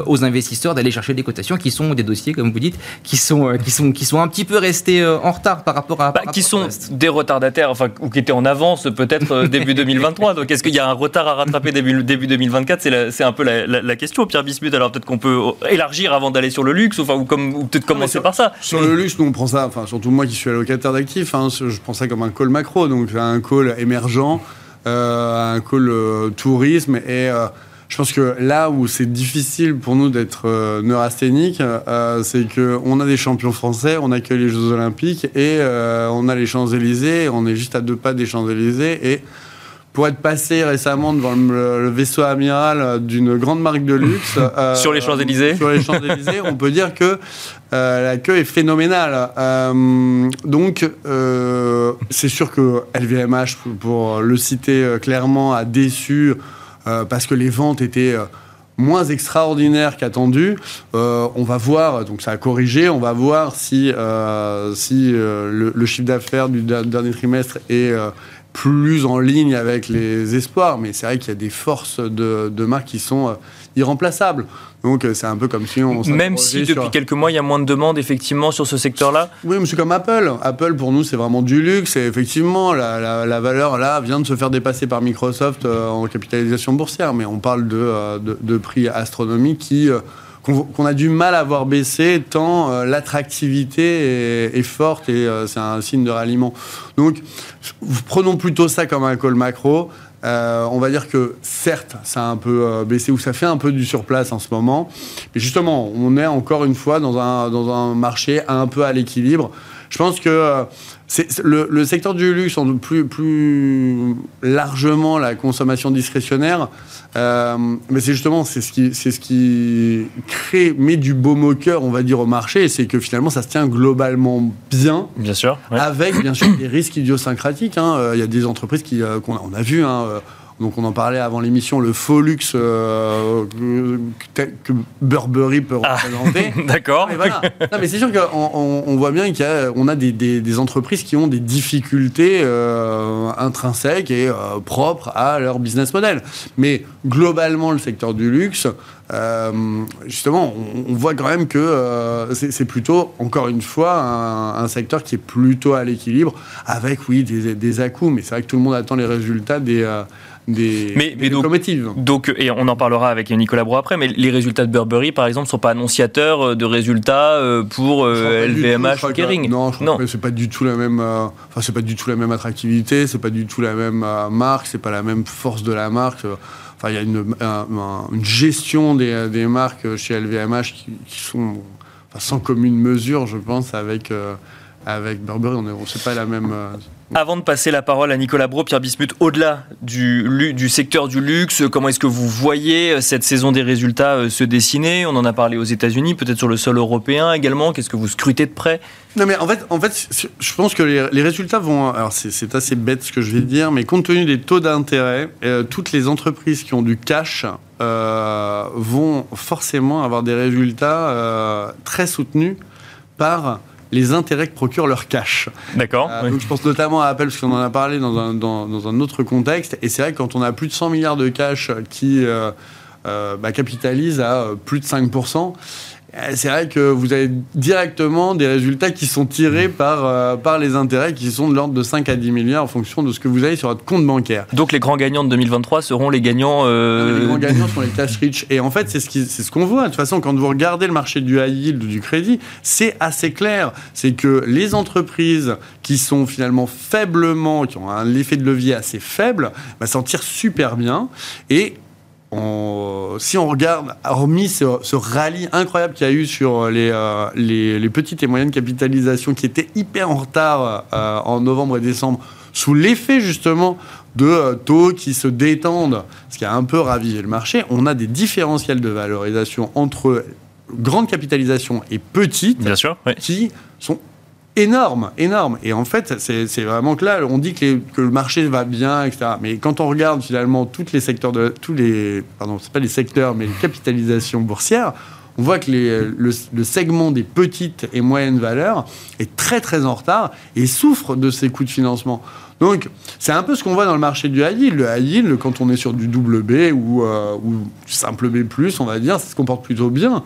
aux investisseurs d'aller chercher des cotations qui sont des dossiers comme vous dites qui sont qui sont qui sont un petit peu restés en retard par rapport à bah, qui sont des retardataires enfin ou qui étaient en avance peut-être début 2023 donc est-ce qu'il y a un retard à rattraper début début 2024 c'est un peu la la, question, Pierre Bismuth. Alors peut-être qu'on peut élargir avant d'aller sur le luxe, enfin, ou, comme, peut-être commencer par ça. Sur le luxe, nous on prend ça, enfin surtout moi qui suis allocataire d'actifs, hein, je prends ça comme un call macro, donc un call émergent, euh, un call euh, tourisme et euh, je pense que là où c'est difficile pour nous d'être neurasthénique, c'est qu'on a des champions français, on accueille les Jeux Olympiques et on a les Champs-Élysées, on est juste à deux pas des Champs-Élysées et pour être passé récemment devant le, vaisseau amiral d'une grande marque de luxe. Euh, sur les Champs-Élysées Sur les Champs-Élysées, on peut dire que euh, la queue est phénoménale. Euh, donc, c'est sûr que LVMH, pour le citer clairement, a déçu parce que les ventes étaient moins extraordinaires qu'attendu. on va voir, donc ça a corrigé, on va voir si, si le, le, chiffre d'affaires du dernier trimestre est plus en ligne avec les espoirs, mais c'est vrai qu'il y a des forces de, de marques qui sont euh, irremplaçables. Donc euh, c'est un peu comme si on... Même si depuis quelques mois, il y a moins de demandes effectivement sur ce secteur-là Oui, mais c'est comme Apple. Apple, pour nous, c'est vraiment du luxe. Et effectivement, la, la, valeur, là, vient de se faire dépasser par Microsoft euh, en capitalisation boursière. Mais on parle de, de, de prix astronomiques qui qu'on a du mal à voir baisser tant euh, l'attractivité est, forte et euh, c'est un signe de ralliement. Donc, prenons plutôt ça comme un call macro. Euh, on va dire que certes, ça a un peu baissé ou ça fait un peu du surplace en ce moment. Mais justement, on est encore une fois dans un, dans un marché un peu à l'équilibre. Je pense que le, le, secteur du luxe, en plus, plus largement la consommation discrétionnaire, euh, mais c'est justement c'est ce qui c'est ce qui crée met du baume au cœur, on va dire au marché, c'est que finalement ça se tient globalement bien, bien sûr, avec bien sûr des risques idiosyncratiques. Hein. Euh, il y a des entreprises qui euh, qu'on a, on a vu. Hein, donc on en parlait avant l'émission, le faux luxe euh, que, Burberry peut ah, représenter. D'accord. Mais voilà. mais c'est sûr qu'on on, voit bien qu'on a, a des, des, entreprises qui ont des difficultés euh, intrinsèques et euh, propres à leur business model. Mais globalement, le secteur du luxe, justement, on, voit quand même que c'est plutôt, encore une fois, un, secteur qui est plutôt à l'équilibre, avec, oui, des, des à-coups, mais c'est vrai que tout le monde attend les résultats des des, mais, donc, et on en parlera avec Nicolas Bro après, mais les résultats de Burberry, par exemple, ne sont pas annonciateurs euh, de résultats euh, pour LVMH ou Kering. Non, je non. c'est pas du tout la même. Euh, enfin, c'est pas du tout la même attractivité, c'est pas du tout la même marque, c'est pas la même force de la marque. Enfin, il y a une, une gestion des, des, marques chez LVMH qui, sont sans commune mesure, je pense, avec avec Burberry. On ne sait pas la même. Avant de passer la parole à Nicolas Bro, Pierre Bismuth, au-delà du, secteur du luxe, comment est-ce que vous voyez euh, cette saison des résultats euh, se dessiner? On en a parlé aux États-Unis, peut-être sur le sol européen également. Qu'est-ce que vous scrutez de près? Non, mais en fait, en fait, je pense que les, résultats vont. Alors, c'est assez bête ce que je vais dire, mais compte tenu des taux d'intérêt, euh, toutes les entreprises qui ont du cash vont forcément avoir des résultats très soutenus par les intérêts que procure leur cash. D'accord. Euh, je pense notamment à Apple, parce qu'on en a parlé dans un, dans, un, autre contexte. Et c'est vrai que quand on a plus de 100 milliards de cash qui euh, euh, bah, capitalisent à plus de 5%, euh, c'est vrai que vous avez directement des résultats qui sont tirés par, euh, par les intérêts qui sont de l'ordre de 5 à 10 milliards en fonction de ce que vous avez sur votre compte bancaire. Donc les grands gagnants de 2023 seront les gagnants. Euh... Les grands gagnants sont les cash rich. Et en fait, c'est ce qu'on ce qu'on voit. De toute façon, quand vous regardez le marché du high yield ou du crédit, c'est assez clair. C'est que les entreprises qui sont finalement faiblement, qui ont un effet de levier assez faible, bah, s'en tirent super bien. Et si on regarde, hormis ce, rallye incroyable qu'il y a eu sur les, euh, les, petites et moyennes capitalisations qui étaient hyper en retard euh, en novembre et décembre, sous l'effet justement de euh, taux qui se détendent, ce qui a un peu ravivé le marché, on a des différentiels de valorisation entre grande capitalisation et petites Bien sûr, qui sont énorme, énorme. Et en fait, c'est vraiment que là, on dit que, le marché va bien, etc. Mais quand on regarde finalement tous les secteurs de tous les, pardon, c'est pas les secteurs, mais les capitalisations boursières, on voit que le, segment des petites et moyennes valeurs est très très en retard et souffre de ces coûts de financement. Donc, c'est un peu ce qu'on voit dans le marché du high yield. Le high yield, quand on est sur du double B ou, euh, simple B+, on va dire, ça se comporte plutôt bien.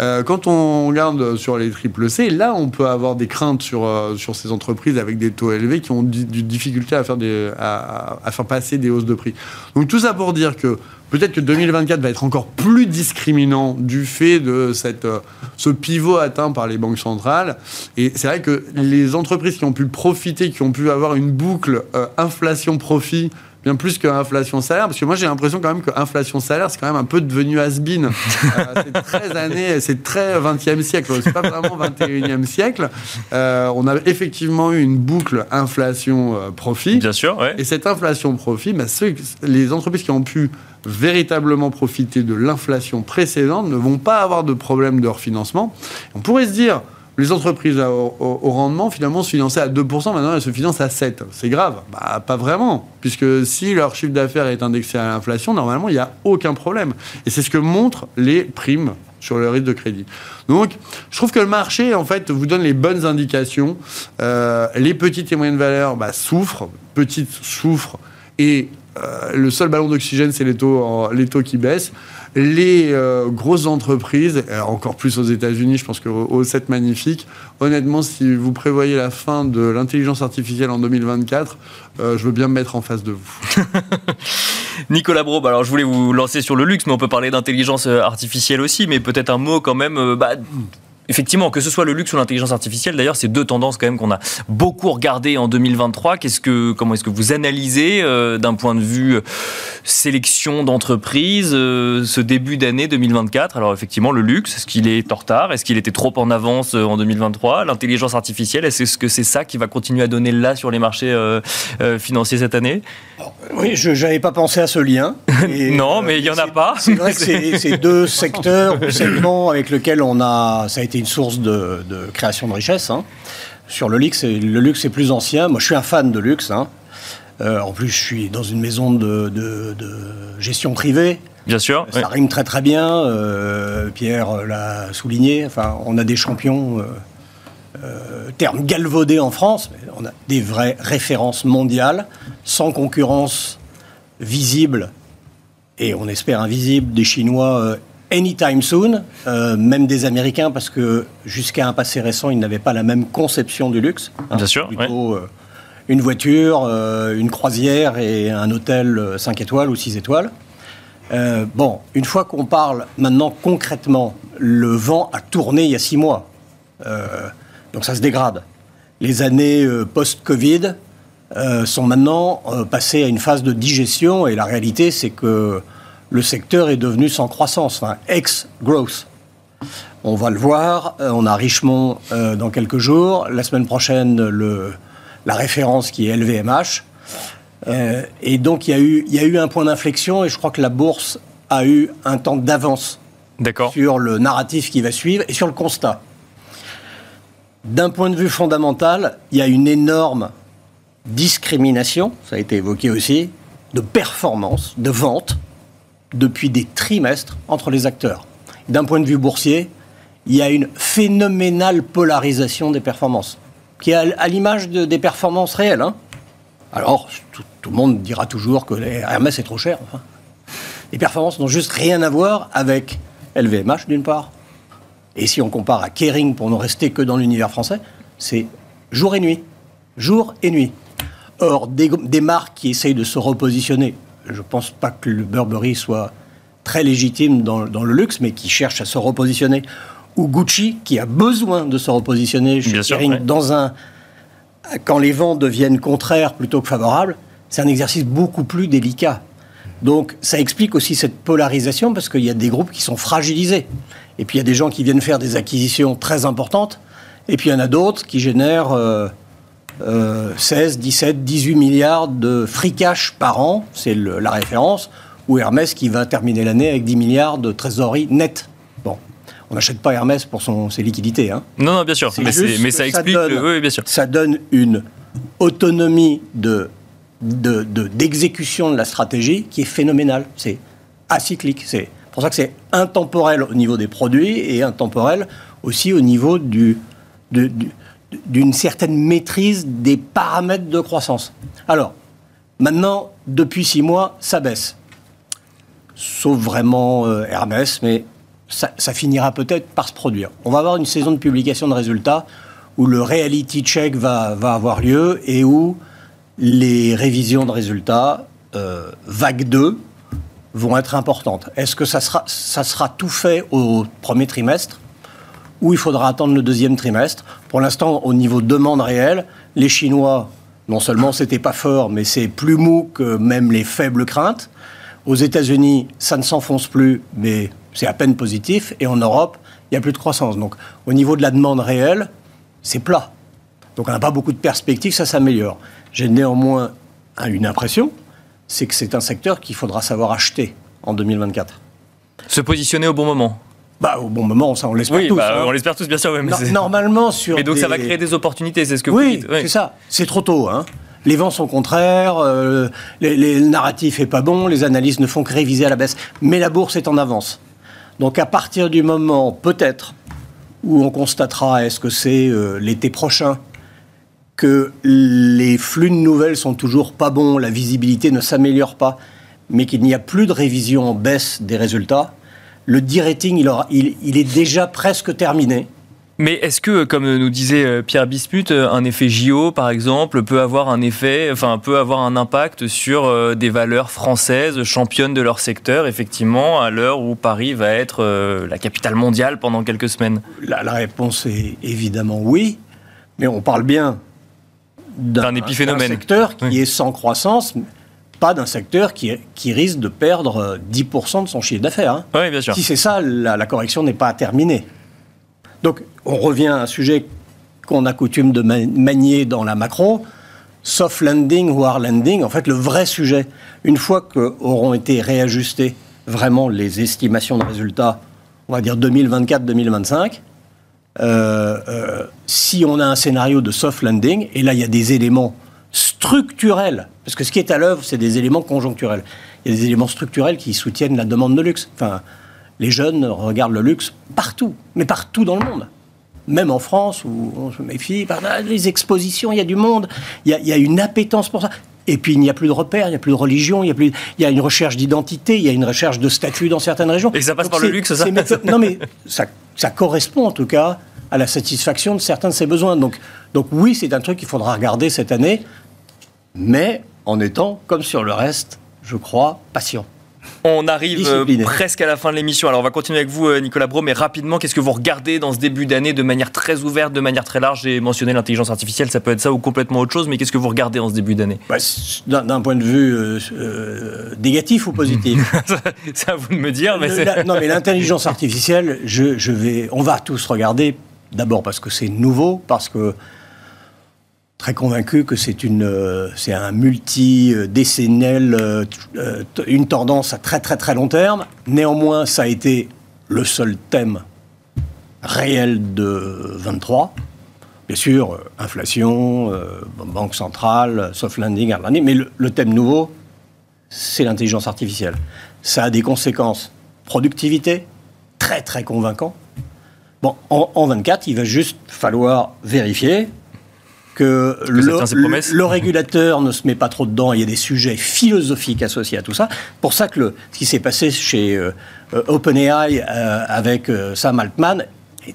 Euh, quand on regarde sur les triple C, là, on peut avoir des craintes sur, euh, sur ces entreprises avec des taux élevés qui ont du, difficulté des, à, à faire passer des hausses de prix. Donc, tout ça pour dire que Peut-être que 2024 va être encore plus discriminant du fait de cette, euh, ce pivot atteint par les banques centrales. Et c'est vrai que les entreprises qui ont pu profiter, qui ont pu avoir une boucle euh, inflation-profit, bien plus que inflation salaire parce que moi j'ai l'impression quand même que inflation salaire c'est quand même un peu devenu has-been euh, c'est très années c'est très 20e siècle c'est pas vraiment 21e siècle on a effectivement eu une boucle inflation profit bien sûr ouais. et cette inflation profit bah, ceux, les entreprises qui ont pu véritablement profiter de l'inflation précédente ne vont pas avoir de problème de refinancement. On pourrait se dire, les entreprises au, rendement, finalement, se finançaient à 2%, maintenant elles se financent à 7%. C'est grave bah, Pas vraiment, puisque si leur chiffre d'affaires est indexé à l'inflation, normalement, il n'y a aucun problème. Et c'est ce que montrent les primes sur le risque de crédit. Donc, je trouve que le marché, en fait, vous donne les bonnes indications. Euh, les petites et moyennes valeurs bah, souffrent, petites souffrent, et euh, le seul ballon d'oxygène, c'est les taux, les taux qui baissent. Les euh, grosses entreprises, encore plus aux États-Unis, je pense qu'au 7 magnifique, honnêtement, si vous prévoyez la fin de l'intelligence artificielle en 2024, euh, je veux bien me mettre en face de vous. Nicolas Braube, alors je voulais vous lancer sur le luxe, mais on peut parler d'intelligence artificielle aussi, mais peut-être un mot quand même. Bah, Effectivement, que ce soit le luxe ou l'intelligence artificielle, d'ailleurs, c'est deux tendances quand même qu'on a beaucoup regardées en 2023. Qu'est-ce que, comment est-ce que vous analysez euh, d'un point de vue euh, sélection d'entreprises euh, ce début d'année 2024 Alors effectivement, le luxe, est-ce qu'il est en retard? Est-ce qu'il était trop en avance en 2023 L'intelligence artificielle, est-ce que c'est ça qui va continuer à donner là sur les marchés financiers cette année? Oui, je n'avais pas pensé à ce lien. non, mais il n'y en a pas. C'est vrai que c'est deux secteurs, segments avec lesquels on a, ça a été une source de, création de richesse. Hein. Sur le luxe, le luxe est plus ancien. Moi, je suis un fan de luxe. Hein. Euh, en plus, je suis dans une maison de, gestion privée. Bien sûr. Ça rime très très bien. Euh, Pierre l'a souligné. Enfin, on a des champions. Euh, terme galvaudé en France, mais on a des vraies références mondiales, sans concurrence visible et on espère invisible des Chinois anytime soon, euh, même des Américains, parce que jusqu'à un passé récent, ils n'avaient pas la même conception du luxe. Hein, Bien sûr. Plutôt euh, une voiture, euh, une croisière et un hôtel 5 étoiles ou 6 étoiles. bon, une fois qu'on parle maintenant concrètement, le vent a tourné il y a 6 mois. donc ça se dégrade. Les années post-Covid sont maintenant passées à une phase de digestion et la réalité, c'est que le secteur est devenu sans croissance, enfin ex-growth. On va le voir, euh, on a Richemont euh, dans quelques jours, la semaine prochaine le, la référence qui est LVMH. Euh, et donc il y, a eu, il y a eu un point d'inflexion et je crois que la bourse a eu un temps d'avance sur le narratif qui va suivre et sur le constat. D'un point de vue fondamental, il y a une énorme discrimination, ça a été évoqué aussi, de performance, de vente depuis des trimestres entre les acteurs. D'un point de vue boursier, il y a une phénoménale polarisation des performances, qui est à l'image des performances réelles. Hein. Alors, tout, le monde dira toujours que les Hermès est trop cher. Les performances n'ont juste rien à voir avec LVMH d'une part, Et si on compare à Kering, pour ne rester que dans l'univers français, c'est jour et nuit. Jour et nuit. Or, des, des marques qui essayent de se repositionner, je ne pense pas que le Burberry soit très légitime dans, dans, le luxe, mais qui cherche à se repositionner, ou Gucci, qui a besoin de se repositionner chez Bien sûr, ouais. dans un... Quand les vents deviennent contraires plutôt que favorables, c'est un exercice beaucoup plus délicat. Donc ça explique aussi cette polarisation, parce qu'il y a des groupes qui sont fragilisés. Et puis il y a des gens qui viennent faire des acquisitions très importantes, et puis il y en a d'autres qui génèrent euh, euh, 16, 17, 18 milliards de free cash par an, c'est la référence, ou Hermès qui va terminer l'année avec 10 milliards de trésorerie nette. Bon, on n'achète pas Hermès pour son, ses liquidités. Hein. Non, non, bien sûr. Mais, ça ça explique. donne- le- Oui, bien sûr. Ça donne une autonomie de, de- de- d'exécution de, la stratégie qui est phénoménale. C'est acyclique. C'est pour ça que c'est intemporel au niveau des produits et intemporel aussi au niveau du- d'une certaine maîtrise des paramètres de croissance. Alors, maintenant, depuis six mois, ça baisse. Sauf vraiment euh, Hermès, mais ça, finira peut-être par se produire. On va avoir une saison de publication de résultats où le reality check va, avoir lieu et où les révisions de résultats, euh, vague 2, vont être importantes. Est-ce que ça sera tout fait au premier trimestre? Ou il faudra attendre le deuxième trimestre Pour l'instant, au niveau demande réelle, les Chinois, non seulement c'était pas fort, mais c'est plus mou que même les faibles craintes. Aux États-Unis, ça ne s'enfonce plus, mais c'est à peine positif. Et en Europe, il n'y a plus de croissance. Donc, au niveau de la demande réelle, c'est plat. Donc, on n'a pas beaucoup de perspectives, ça s'améliore. J'ai néanmoins une impression, c'est que c'est un secteur qu'il faudra savoir acheter en 2024. Se positionner au bon moment. Bah, au bon moment, ça, on l'espère Oui, tous. bah, hein. on l'espère tous, bien sûr. ouais, mais No- c'est- Normalement, sur Mais donc ça va créer des opportunités, c'est ce que vous oui, dites. Oui. c'est ça. C'est trop tôt. Hein. Les vents sont contraires, euh, les, les- le narratif est pas bon, les analyses ne font que réviser à la baisse. Mais la bourse est en avance. Donc à partir du moment, peut-être, où on constatera, est-ce que c'est euh, l'été prochain, que les flux de nouvelles sont toujours pas bons, la visibilité ne s'améliore pas, mais qu'il n'y a plus de révision en baisse des résultats, le de-rating, il, aura- il- il est déjà presque terminé. Mais est-ce que, comme nous disait euh, Pierre Bismuth, euh, un effet JO, par exemple, peut avoir un effet, enfin, peut avoir un impact sur euh, des valeurs françaises championnes de leur secteur, effectivement, à l'heure où Paris va être la capitale mondiale pendant quelques semaines? La, la réponse est évidemment oui, mais on parle bien D'un épiphénomène. secteur qui Oui. est sans croissance, pas d'un secteur qui, qui risque de perdre euh, 10% de son chiffre d'affaires. hein. Oui, bien sûr. Si c'est ça, la, la correction n'est pas terminée. Donc, on revient à un sujet qu'on a coutume de ma- manier dans la macro, soft landing ou hard landing. En fait, le vrai sujet, une fois qu'auront été réajustées vraiment les estimations de résultats, on va dire 2024-2025, euh, euh, si on a un scénario de soft landing, et là il y a des éléments structurels, parce que ce qui est à l'œuvre, c'est des éléments conjoncturels. Il y a des éléments structurels qui soutiennent la demande de luxe. Enfin, les jeunes regardent le luxe partout, mais partout dans le monde. Même en France, où on se méfie, par là, les expositions, il y a du monde, il y a, il y a une appétence pour ça. Et puis il n'y a plus de repères, il n'y a plus de religion, il y a, plus, il y a une recherche d'identité, il y a une recherche de statut dans certaines régions. Et ça passe Donc par le luxe, ça Non mais ça, ça correspond en tout cas à la satisfaction de certains de ses besoins. Donc, donc oui, c'est un truc qu'il faudra regarder cette année, mais en étant, comme sur le reste, je crois, patient. On arrive euh, Discipliné. presque à la fin de l'émission. Alors on va continuer avec vous, euh, Nicolas Bro, mais rapidement, qu'est-ce que vous regardez dans ce début d'année de manière très ouverte, de manière très large? J'ai mentionné l'intelligence artificielle, ça peut être ça ou complètement autre chose, mais qu'est-ce que vous regardez en ce début d'année? Bah, D'un point de vue euh, euh, négatif ou positif? C'est à vous de me dire, mais Le- c'est... la- non, mais l'intelligence artificielle, je, je vais, on va tous regarder. D'abord parce que c'est nouveau, parce que très convaincu que c'est une, euh, c'est un multi-décennel, euh, euh, une tendance à très très très long terme. Néanmoins, ça a été le seul thème réel de 23. Bien sûr, inflation, banque centrale, soft landing, mais le- le thème nouveau, c'est l'intelligence artificielle. Ça a des conséquences productivité, très très convaincant. Bon, en, en 24, il va juste falloir vérifier que, le, régulateur ne se met pas trop dedans. Il y a des sujets philosophiques associés à tout ça. Pour ça que le, ce qui s'est passé chez euh, OpenAI euh, avec euh, Sam Altman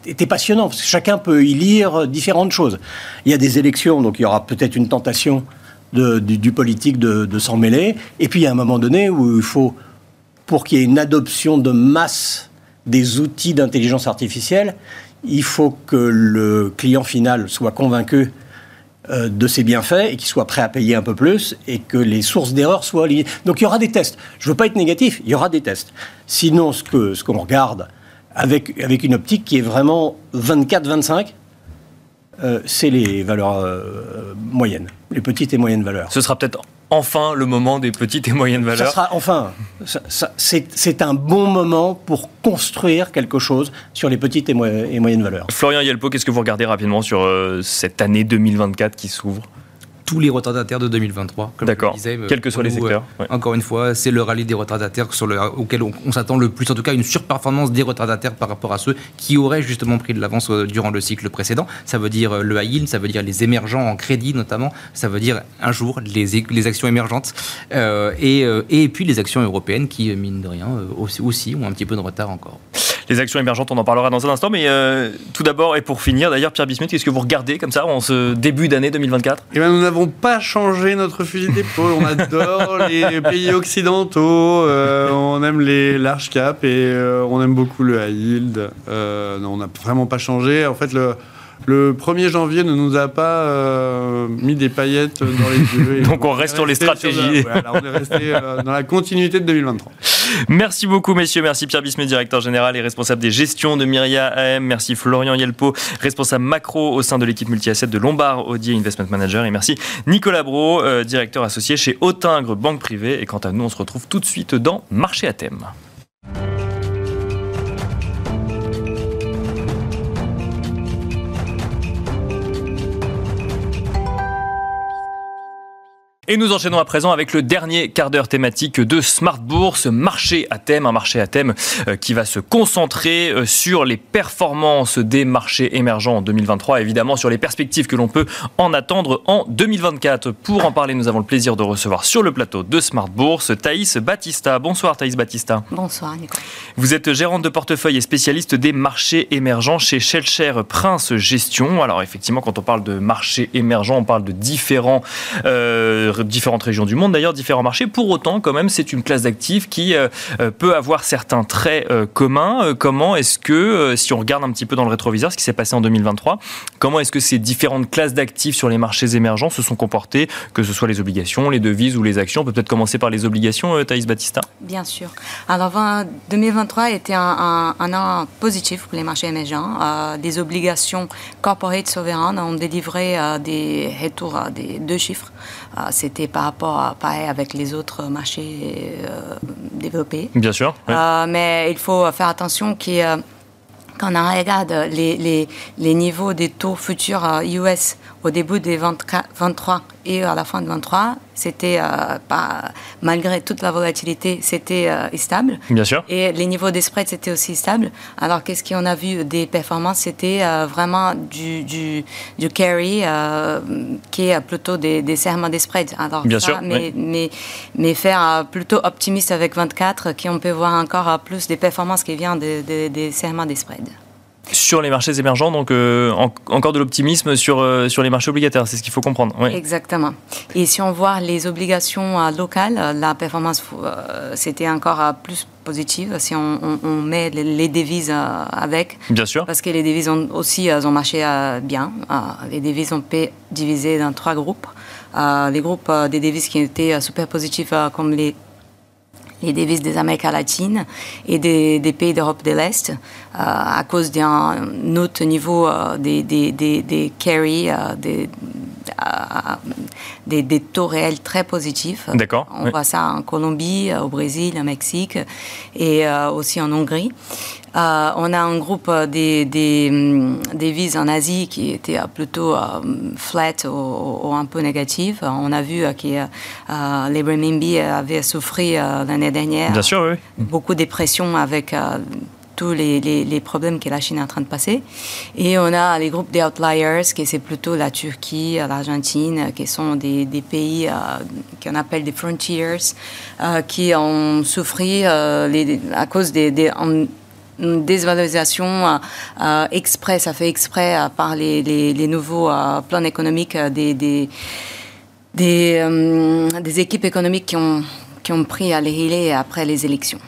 était passionnant, parce que chacun peut y lire différentes choses. Il y a des élections, donc il y aura peut-être une tentation du, politique de, s'en mêler. Et puis il y a un moment donné où il faut, pour qu'il y ait une adoption de masse des outils d'intelligence artificielle, il faut que le client final soit convaincu euh, de ses bienfaits et qu'il soit prêt à payer un peu plus et que les sources d'erreur soient liées. Donc il y aura des tests. Je ne veux pas être négatif, il y aura des tests. Sinon, ce qu'on ce regarde avec, avec une optique qui est vraiment 24-25, euh, c'est les valeurs euh, moyennes, les petites et moyennes valeurs. Ce sera peut-être enfin le moment des petites et moyennes valeurs. Ça sera enfin. c'est un bon moment pour construire quelque chose sur les petites et, moyennes valeurs. Florian Yelpo, qu'est-ce que vous regardez rapidement sur euh, cette année 2024 qui s'ouvre? Tous les retardataires de 2023. D'accord. Quels que soient les secteurs. Euh, encore une fois, c'est le rallye des retardataires sur le, auquel on, s'attend le plus, en tout cas une surperformance des retardataires par rapport à ceux qui auraient justement pris de l'avance euh, durant le cycle précédent. Ça veut dire euh, le high yield, ça veut dire les émergents en crédit notamment, ça veut dire un jour les, les actions émergentes et, et puis les actions européennes qui, mine de rien, aussi, aussi ont un petit peu de retard encore les actions émergentes, on en parlera dans un instant. Mais euh, tout d'abord, et pour finir, d'ailleurs, Pierre Bismuth, qu'est-ce que vous regardez comme ça en ce début d'année 2024 Eh bien, nous n'avons pas changé notre fusil d'épaule. On adore les pays occidentaux. Euh, on aime les large caps et euh, on aime beaucoup le high yield. non, on n'a vraiment pas changé. En fait, le le 1er janvier ne nous a pas euh, mis des paillettes dans les yeux. Donc on, reste sur les stratégies. on est resté euh, dans la continuité de 2023. Merci beaucoup messieurs, merci Pierre Bismet, directeur général et responsable des gestions de Myria AM, merci Florian Yelpo, responsable macro au sein de l'équipe multi-asset de Lombard Audier Investment Manager et merci Nicolas Bro, euh, directeur associé chez Autingre Banque Privée. Et quant à nous, on se retrouve tout de suite dans Marché à thème. Et nous enchaînons à présent avec le dernier quart d'heure thématique de Smart Bourse, marché à thème, un marché à thème euh, qui va se concentrer euh, sur les performances des marchés émergents en 2023, évidemment sur les perspectives que l'on peut en attendre en 2024. Pour en parler, nous avons le plaisir de recevoir sur le plateau de Smart Bourse Thaïs Battista. Bonsoir Thaïs Battista. Bonsoir Nicolas. Vous êtes gérante de portefeuille et spécialiste des marchés émergents chez Shellshare Prince Gestion. Alors effectivement, quand on parle de marchés émergents, on parle de différents euh, différentes régions du monde, d'ailleurs différents marchés. Pour autant, quand même, c'est une classe d'actifs qui euh, euh, peut avoir certains traits euh, communs. comment est-ce que, si on regarde un petit peu dans le rétroviseur ce qui s'est passé en 2023, comment est-ce que ces différentes classes d'actifs sur les marchés émergents se sont comportées, que ce soit les obligations, les devises ou les actions? On peut peut-être commencer par les obligations, Thaïs Battista Bien sûr. Alors, 2023 était un, an positif pour les marchés émergents. des obligations corporate souveraines ont délivré des retours des deux chiffres. C'était par rapport à pareil avec les autres marchés euh, développés. Bien sûr. Euh, mais il faut faire attention qu'il quand on regarde les, les, les, niveaux des taux futurs US au début des 23 et à la fin de 23, c'était euh, pas malgré toute la volatilité, c'était euh, stable. Bien sûr. Et les niveaux des spreads c'était aussi stable. Alors qu'est-ce qu'on a vu des performances? C'était euh, vraiment du, du, du carry qui est plutôt des, des serments des spreads. Alors Bien sûr. Mais, mais, mais, faire plutôt optimiste avec 24, qui on peut voir encore plus des performances qui viennent des, des serments des spreads. Sur les marchés émergents, donc euh, encore de l'optimisme sur, euh, sur les marchés obligataires, c'est ce qu'il faut comprendre. Exactement. Et si on voit les obligations euh, locales, la performance, c'était encore plus positive si on, met les, devises avec. Bien sûr. Parce que les devises ont aussi ont marché bien. les devises ont été divisées dans trois groupes. les groupes des devises qui étaient super positifs, comme les les devises des Amériques latines et des, des pays d'Europe de l'Est à cause d'un autre niveau euh, des, des, des, des carry, euh, des, des, des, taux réels très positifs. D'accord. On voit ça en Colombie, au Brésil, au Mexique et aussi en Hongrie. Euh, on a un groupe euh, des, des, devises en Asie qui était euh, plutôt flat ou, un peu négatif. On a vu que les renminbi avaient souffert l'année dernière. Bien sûr, oui. Beaucoup de pression avec tous les, problèmes que la Chine est en train de passer. Et on a les groupes des outliers, qui c'est plutôt la Turquie, l'Argentine, qui sont des, pays qu'on appelle des frontiers, qui ont souffert à cause des, des une dévalorisation exprès, ça fait exprès par les, nouveaux plans économiques des, équipes économiques qui ont, qui ont pris à les après les élections.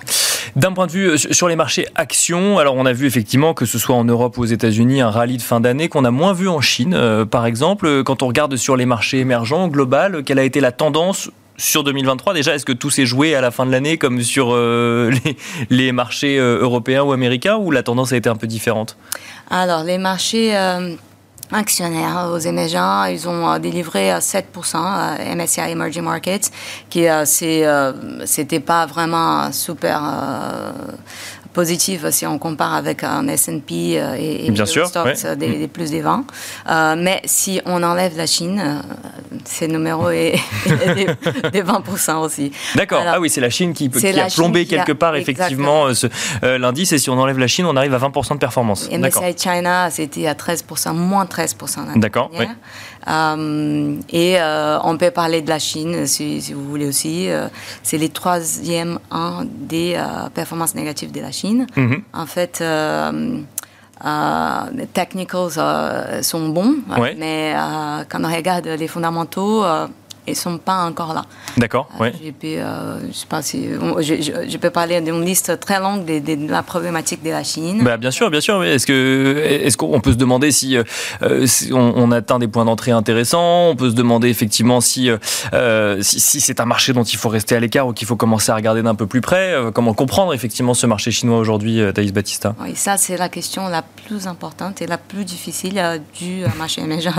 D'un point de vue euh, sur les marchés actions, alors on a vu effectivement que ce soit en Europe ou aux États-Unis un rallye de fin d'année qu'on a moins vu en Chine, euh, par exemple. Quand on regarde sur les marchés émergents, global, quelle a été la tendance sur 2023 Déjà, est-ce que tout s'est joué à la fin de l'année comme sur euh, les, marchés européens ou américains ou la tendance a été un peu différente? Alors, les marchés actionnaires aux émergents. Ils ont euh, délivré 7% euh, MSCI Emerging Markets, qui euh, c'était pas vraiment super positive si on compare avec un S&P euh, et, et Bien sûr, stocks euh, des, plus des 20. Euh, mais si on enlève la Chine, c'est numéro est, des, 20% aussi. D'accord. Ah oui, c'est la Chine qui, qui a plombé quelque part effectivement l'indice. Et si on enlève la Chine, on arrive à 20% de performance. MSCI China, c'était à 13%, moins 13%. D'accord. Et on peut parler de la Chine, si, si vous voulez aussi. c'est les troisième un des performances négatives de la Chine. Mhm. En fait, euh, euh, les technicals euh, sont bons, mais quand on regarde les fondamentaux, ils sont pas encore là. D'accord, euh. Euh, je peux parler d'une liste très longue de, la problématique de la Chine. Bah, bien sûr, bien sûr. Est-ce que est-ce qu'on peut se demander si, euh, on, atteint des points d'entrée intéressants? On peut se demander effectivement si si, c'est un marché dont il faut rester à l'écart ou qu'il faut commencer à regarder d'un peu plus près? comment comprendre effectivement ce marché chinois aujourd'hui, Thaïs Batista Oui, ça c'est la question la plus importante et la plus difficile du marché émergent.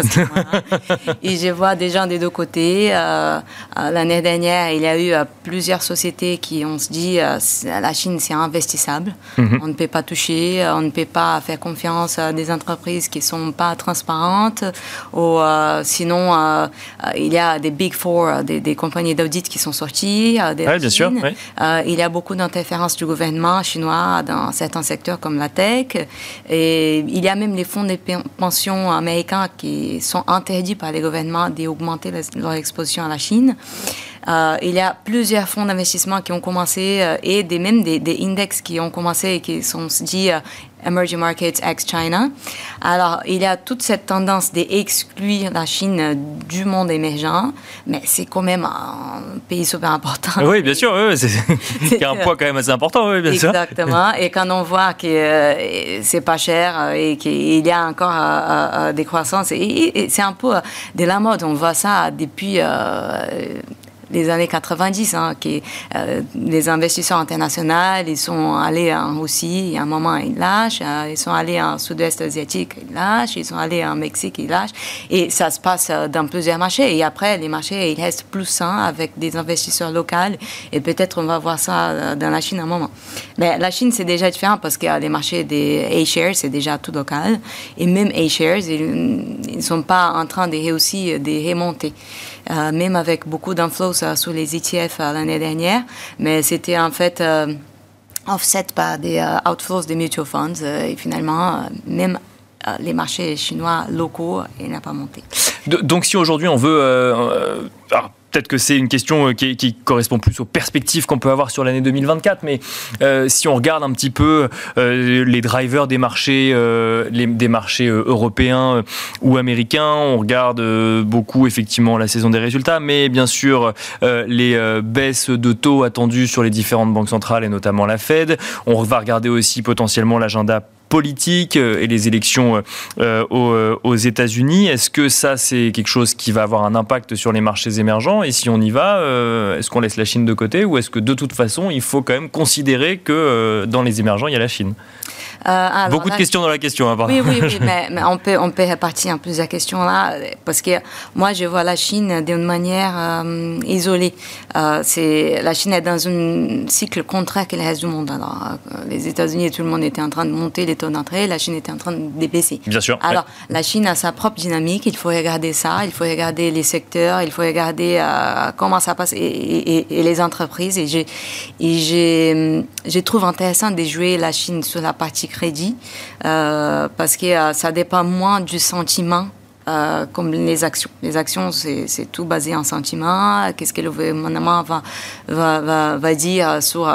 et je vois des gens des deux côtés. Euh, euh, l'année dernière, il y a eu euh, plusieurs sociétés qui ont dit la Chine c'est investissable, mhm. on ne peut pas toucher, on ne peut pas faire confiance à des entreprises qui sont pas transparentes, ou sinon il y a des big four, des, compagnies d'audit qui sont sorties. De oui, bien sûr. il y a beaucoup d'interférences du gouvernement chinois dans certains secteurs comme la tech, et il y a même les fonds de pension américains qui sont interdits par les gouvernements d'augmenter leur exposition à la Chine. Euh, il y a plusieurs fonds d'investissement qui ont commencé euh, et des, même des, index qui ont commencé et qui sont dit euh, Emerging Markets ex-China. Alors, il y a toute cette tendance d'exclure la Chine du monde émergent, mais c'est quand même un pays super important. Oui, bien sûr, oui, c'est un poids quand même assez important, oui, bien sûr. Exactement. Et quand on voit que c'est pas cher et qu'il y a encore des croissances, c'est un peu de la mode. On voit ça depuis des années 90, hein, euh, les investisseurs internationaux, ils sont allés en Russie, à un moment, ils lâchent, euh, ils sont allés en sud-est asiatique, ils lâchent, ils sont allés en Mexique, ils lâchent, et ça se passe euh, dans plusieurs marchés, et après, les marchés, ils restent plus sains avec des investisseurs locaux, et peut-être on va voir ça dans la Chine un moment. Mais la Chine, c'est déjà différent parce a les marchés des A-shares, c'est déjà tout local, et même A-shares, ils ne sont pas en train de réussir, de remonter. Euh, même avec beaucoup d'inflows sur les ETF euh, l'année dernière, mais c'était en fait euh, offset par des outflows des mutual funds et finalement, même les marchés chinois locaux, il n'a pas monté. Donc si aujourd'hui on veut peut-être que c'est une question euh, qui, correspond plus aux perspectives qu'on peut avoir sur l'année 2024, mais euh, si on regarde un petit peu euh, les drivers des marchés, des marchés européens ou américains, on regarde beaucoup effectivement la saison des résultats, mais bien sûr les baisses de taux attendues sur les différentes banques centrales et notamment la Fed. On va regarder aussi potentiellement l'agenda politique euh, et les élections euh, euh, aux, États-Unis. Est-ce que ça, c'est quelque chose qui va avoir un impact sur les marchés émergents? Et si on y va, est-ce qu'on laisse la Chine de côté? Ou est-ce que de toute façon, il faut quand même considérer que dans les émergents, il y a la Chine? Euh, Beaucoup de questions dans la question. Hein, oui, oui, oui, mais, on, peut, on peut répartir en plusieurs questions là, parce que moi, je vois la Chine d'une manière euh, isolée. Euh, c'est, la Chine est dans un cycle contraire que le reste du monde. Alors, les États-Unis, tout le monde était en train de monter les taux d'entrée, la Chine était en train de baisser. Bien sûr. Alors, la Chine a sa propre dynamique, il faut regarder ça, il faut regarder les secteurs, il faut regarder comment ça passe et, les entreprises. Et, j'ai, et j'ai, je trouve intéressant de jouer la Chine sur la partie crédit, euh, parce que euh, ça dépend moins du sentiment euh, comme les actions. Les actions, c'est tout basé en sentiments. Qu'est-ce que le gouvernement va, va, va, va dire sur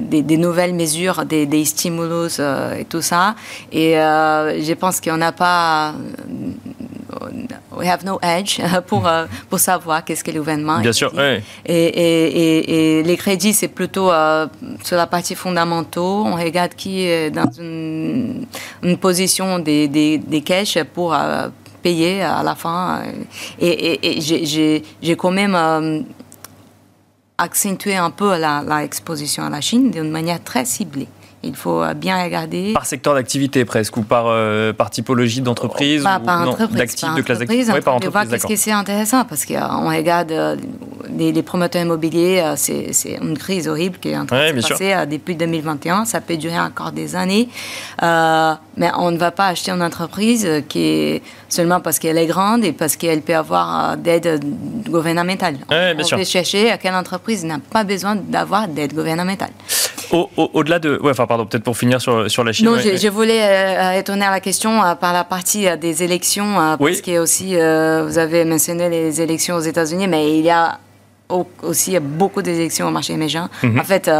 des, des, nouvelles mesures, des, des stimulus euh, et tout ça. Et je pense qu'on n'a pas we have no edge pour, euh, pour savoir qu'est-ce que l'événement Bien sûr, et, et, et, les crédits, c'est plutôt euh, sur la partie fondamentale. On regarde qui est dans une, une position des, des, des cash pour euh, payer à la fin. Et, j'ai quand même accentué un peu la exposition à la Chine d'une manière très ciblée. Il faut euh, bien regarder. Par secteur d'activité presque ou par, euh, par typologie d'entreprise Par, par entreprise. de classe d'activité. Oui, par entreprise. Qu'est-ce que c'est intéressant parce qu'on euh, regarde les, promoteurs immobiliers, c'est une crise horrible qui est en train de se passer depuis 2021. Ça peut durer encore des années. mais on ne va pas acheter une entreprise qui est seulement parce qu'elle est grande et parce qu'elle peut avoir d'aide gouvernementale. on bien peut chercher à quelle entreprise n'a pas besoin d'avoir d'aide gouvernementale. Au-delà de. Ouais, enfin, pardon, peut-être pour finir sur, sur la Chine. Non, je, voulais euh, retourner à la question euh, par la partie euh, des élections, parce y a aussi, vous avez mentionné les élections aux États-Unis, mais il y a aussi beaucoup d'élections au marché émergent. Mhm. En fait,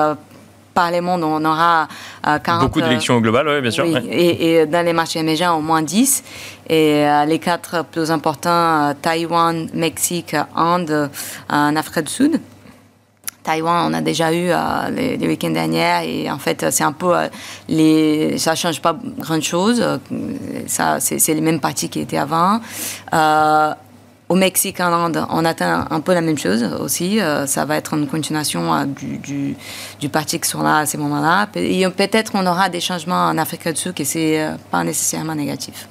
par les mondes, on aura 40. Beaucoup d'élections globales, oui, bien sûr. Et, dans les marchés émergents, au moins 10. Et les quatre plus importants, Taïwan, Mexique, Inde, en Afrique du Sud. Taïwan, on a déjà eu euh, les, week-ends derniers et en fait, c'est un peu euh, les, ça change pas grand chose. Ça, c'est les mêmes partis qui étaient avant. Euh, au Mexique, en Inde, on atteint un peu la même chose aussi. ça va être une continuation du, du, du, parti qui sont là à ces moments-là. Et peut-être on aura des changements en Afrique du Sud et c'est pas nécessairement négatif.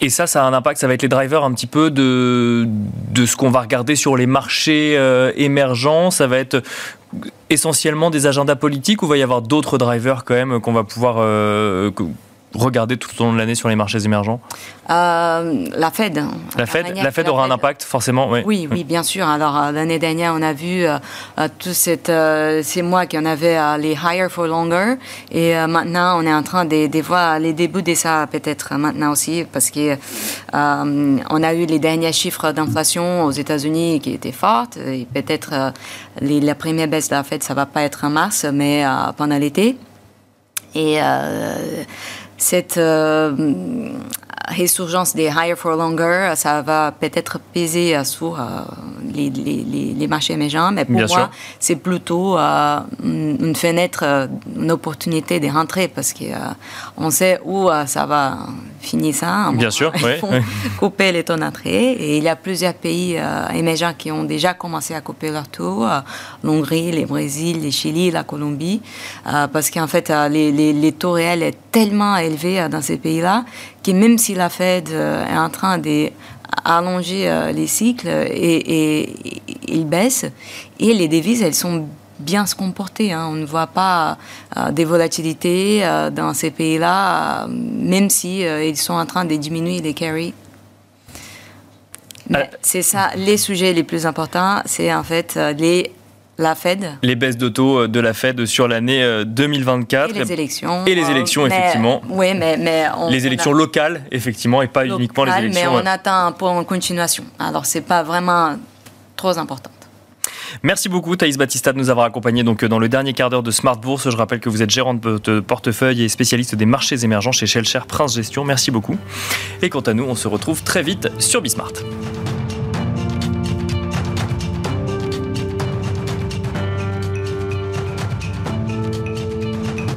Et ça, ça a un impact, ça va être les drivers un petit peu de, de ce qu'on va regarder sur les marchés euh, émergents. Ça va être essentiellement des agendas politiques ou va y avoir d'autres drivers quand même qu'on va pouvoir euh, regarder tout au long de l'année sur les marchés émergents euh, La Fed. La Fed, la Fed aura un impact forcément oui. oui. Oui, bien sûr. Alors euh, l'année dernière, on a vu euh, tous ces mois qu'on avait les higher for longer et maintenant on est en train de, voir les débuts de ça peut-être maintenant aussi parce que on a eu les derniers chiffres d'inflation aux États-Unis qui étaient fortes et peut-être la première baisse de la Fed ça va pas être en mars mais pendant l'été et cette euh, résurgence des higher for longer, ça va peut-être peser sur euh, les, les, les, marchés émergents, mais pour moi, c'est plutôt euh, une fenêtre, une opportunité de rentrer parce qu'on sait où ça va finir ça. Bien sûr, oui. couper les taux d'entrée. Et il y a plusieurs pays émergents qui ont déjà commencé à couper leurs taux, l'Hongrie, le Brésil, le Chili, la Colombie, parce qu'en fait, les, les, taux réels sont tellement élevés dans ces pays-là même si la Fed euh, est en train d'allonger euh, les cycles et, et, il baisse, et les devises, elles sont bien se comporter. Hein. On ne voit pas euh, des volatilités dans ces pays-là, même si ils sont en train de diminuer les carry. C'est ça, les sujets les plus importants, c'est en fait les la Fed. Les baisses de taux euh, de la Fed sur l'année 2024. Euh, et les élections. Et les élections, effectivement. Oui, mais. mais les élections locales, effectivement, et pas uniquement les élections. Mais on attend un peu en continuation. Alors, c'est pas vraiment trop important. Merci beaucoup Thaïs Batista de nous avoir accompagnés donc dans le dernier quart d'heure de Smart Bourse. Je rappelle que vous êtes gérante de portefeuille et spécialiste des marchés émergents chez Shellshare Prince Gestion. Merci beaucoup. Et quant à nous, on se retrouve très vite sur Bismart.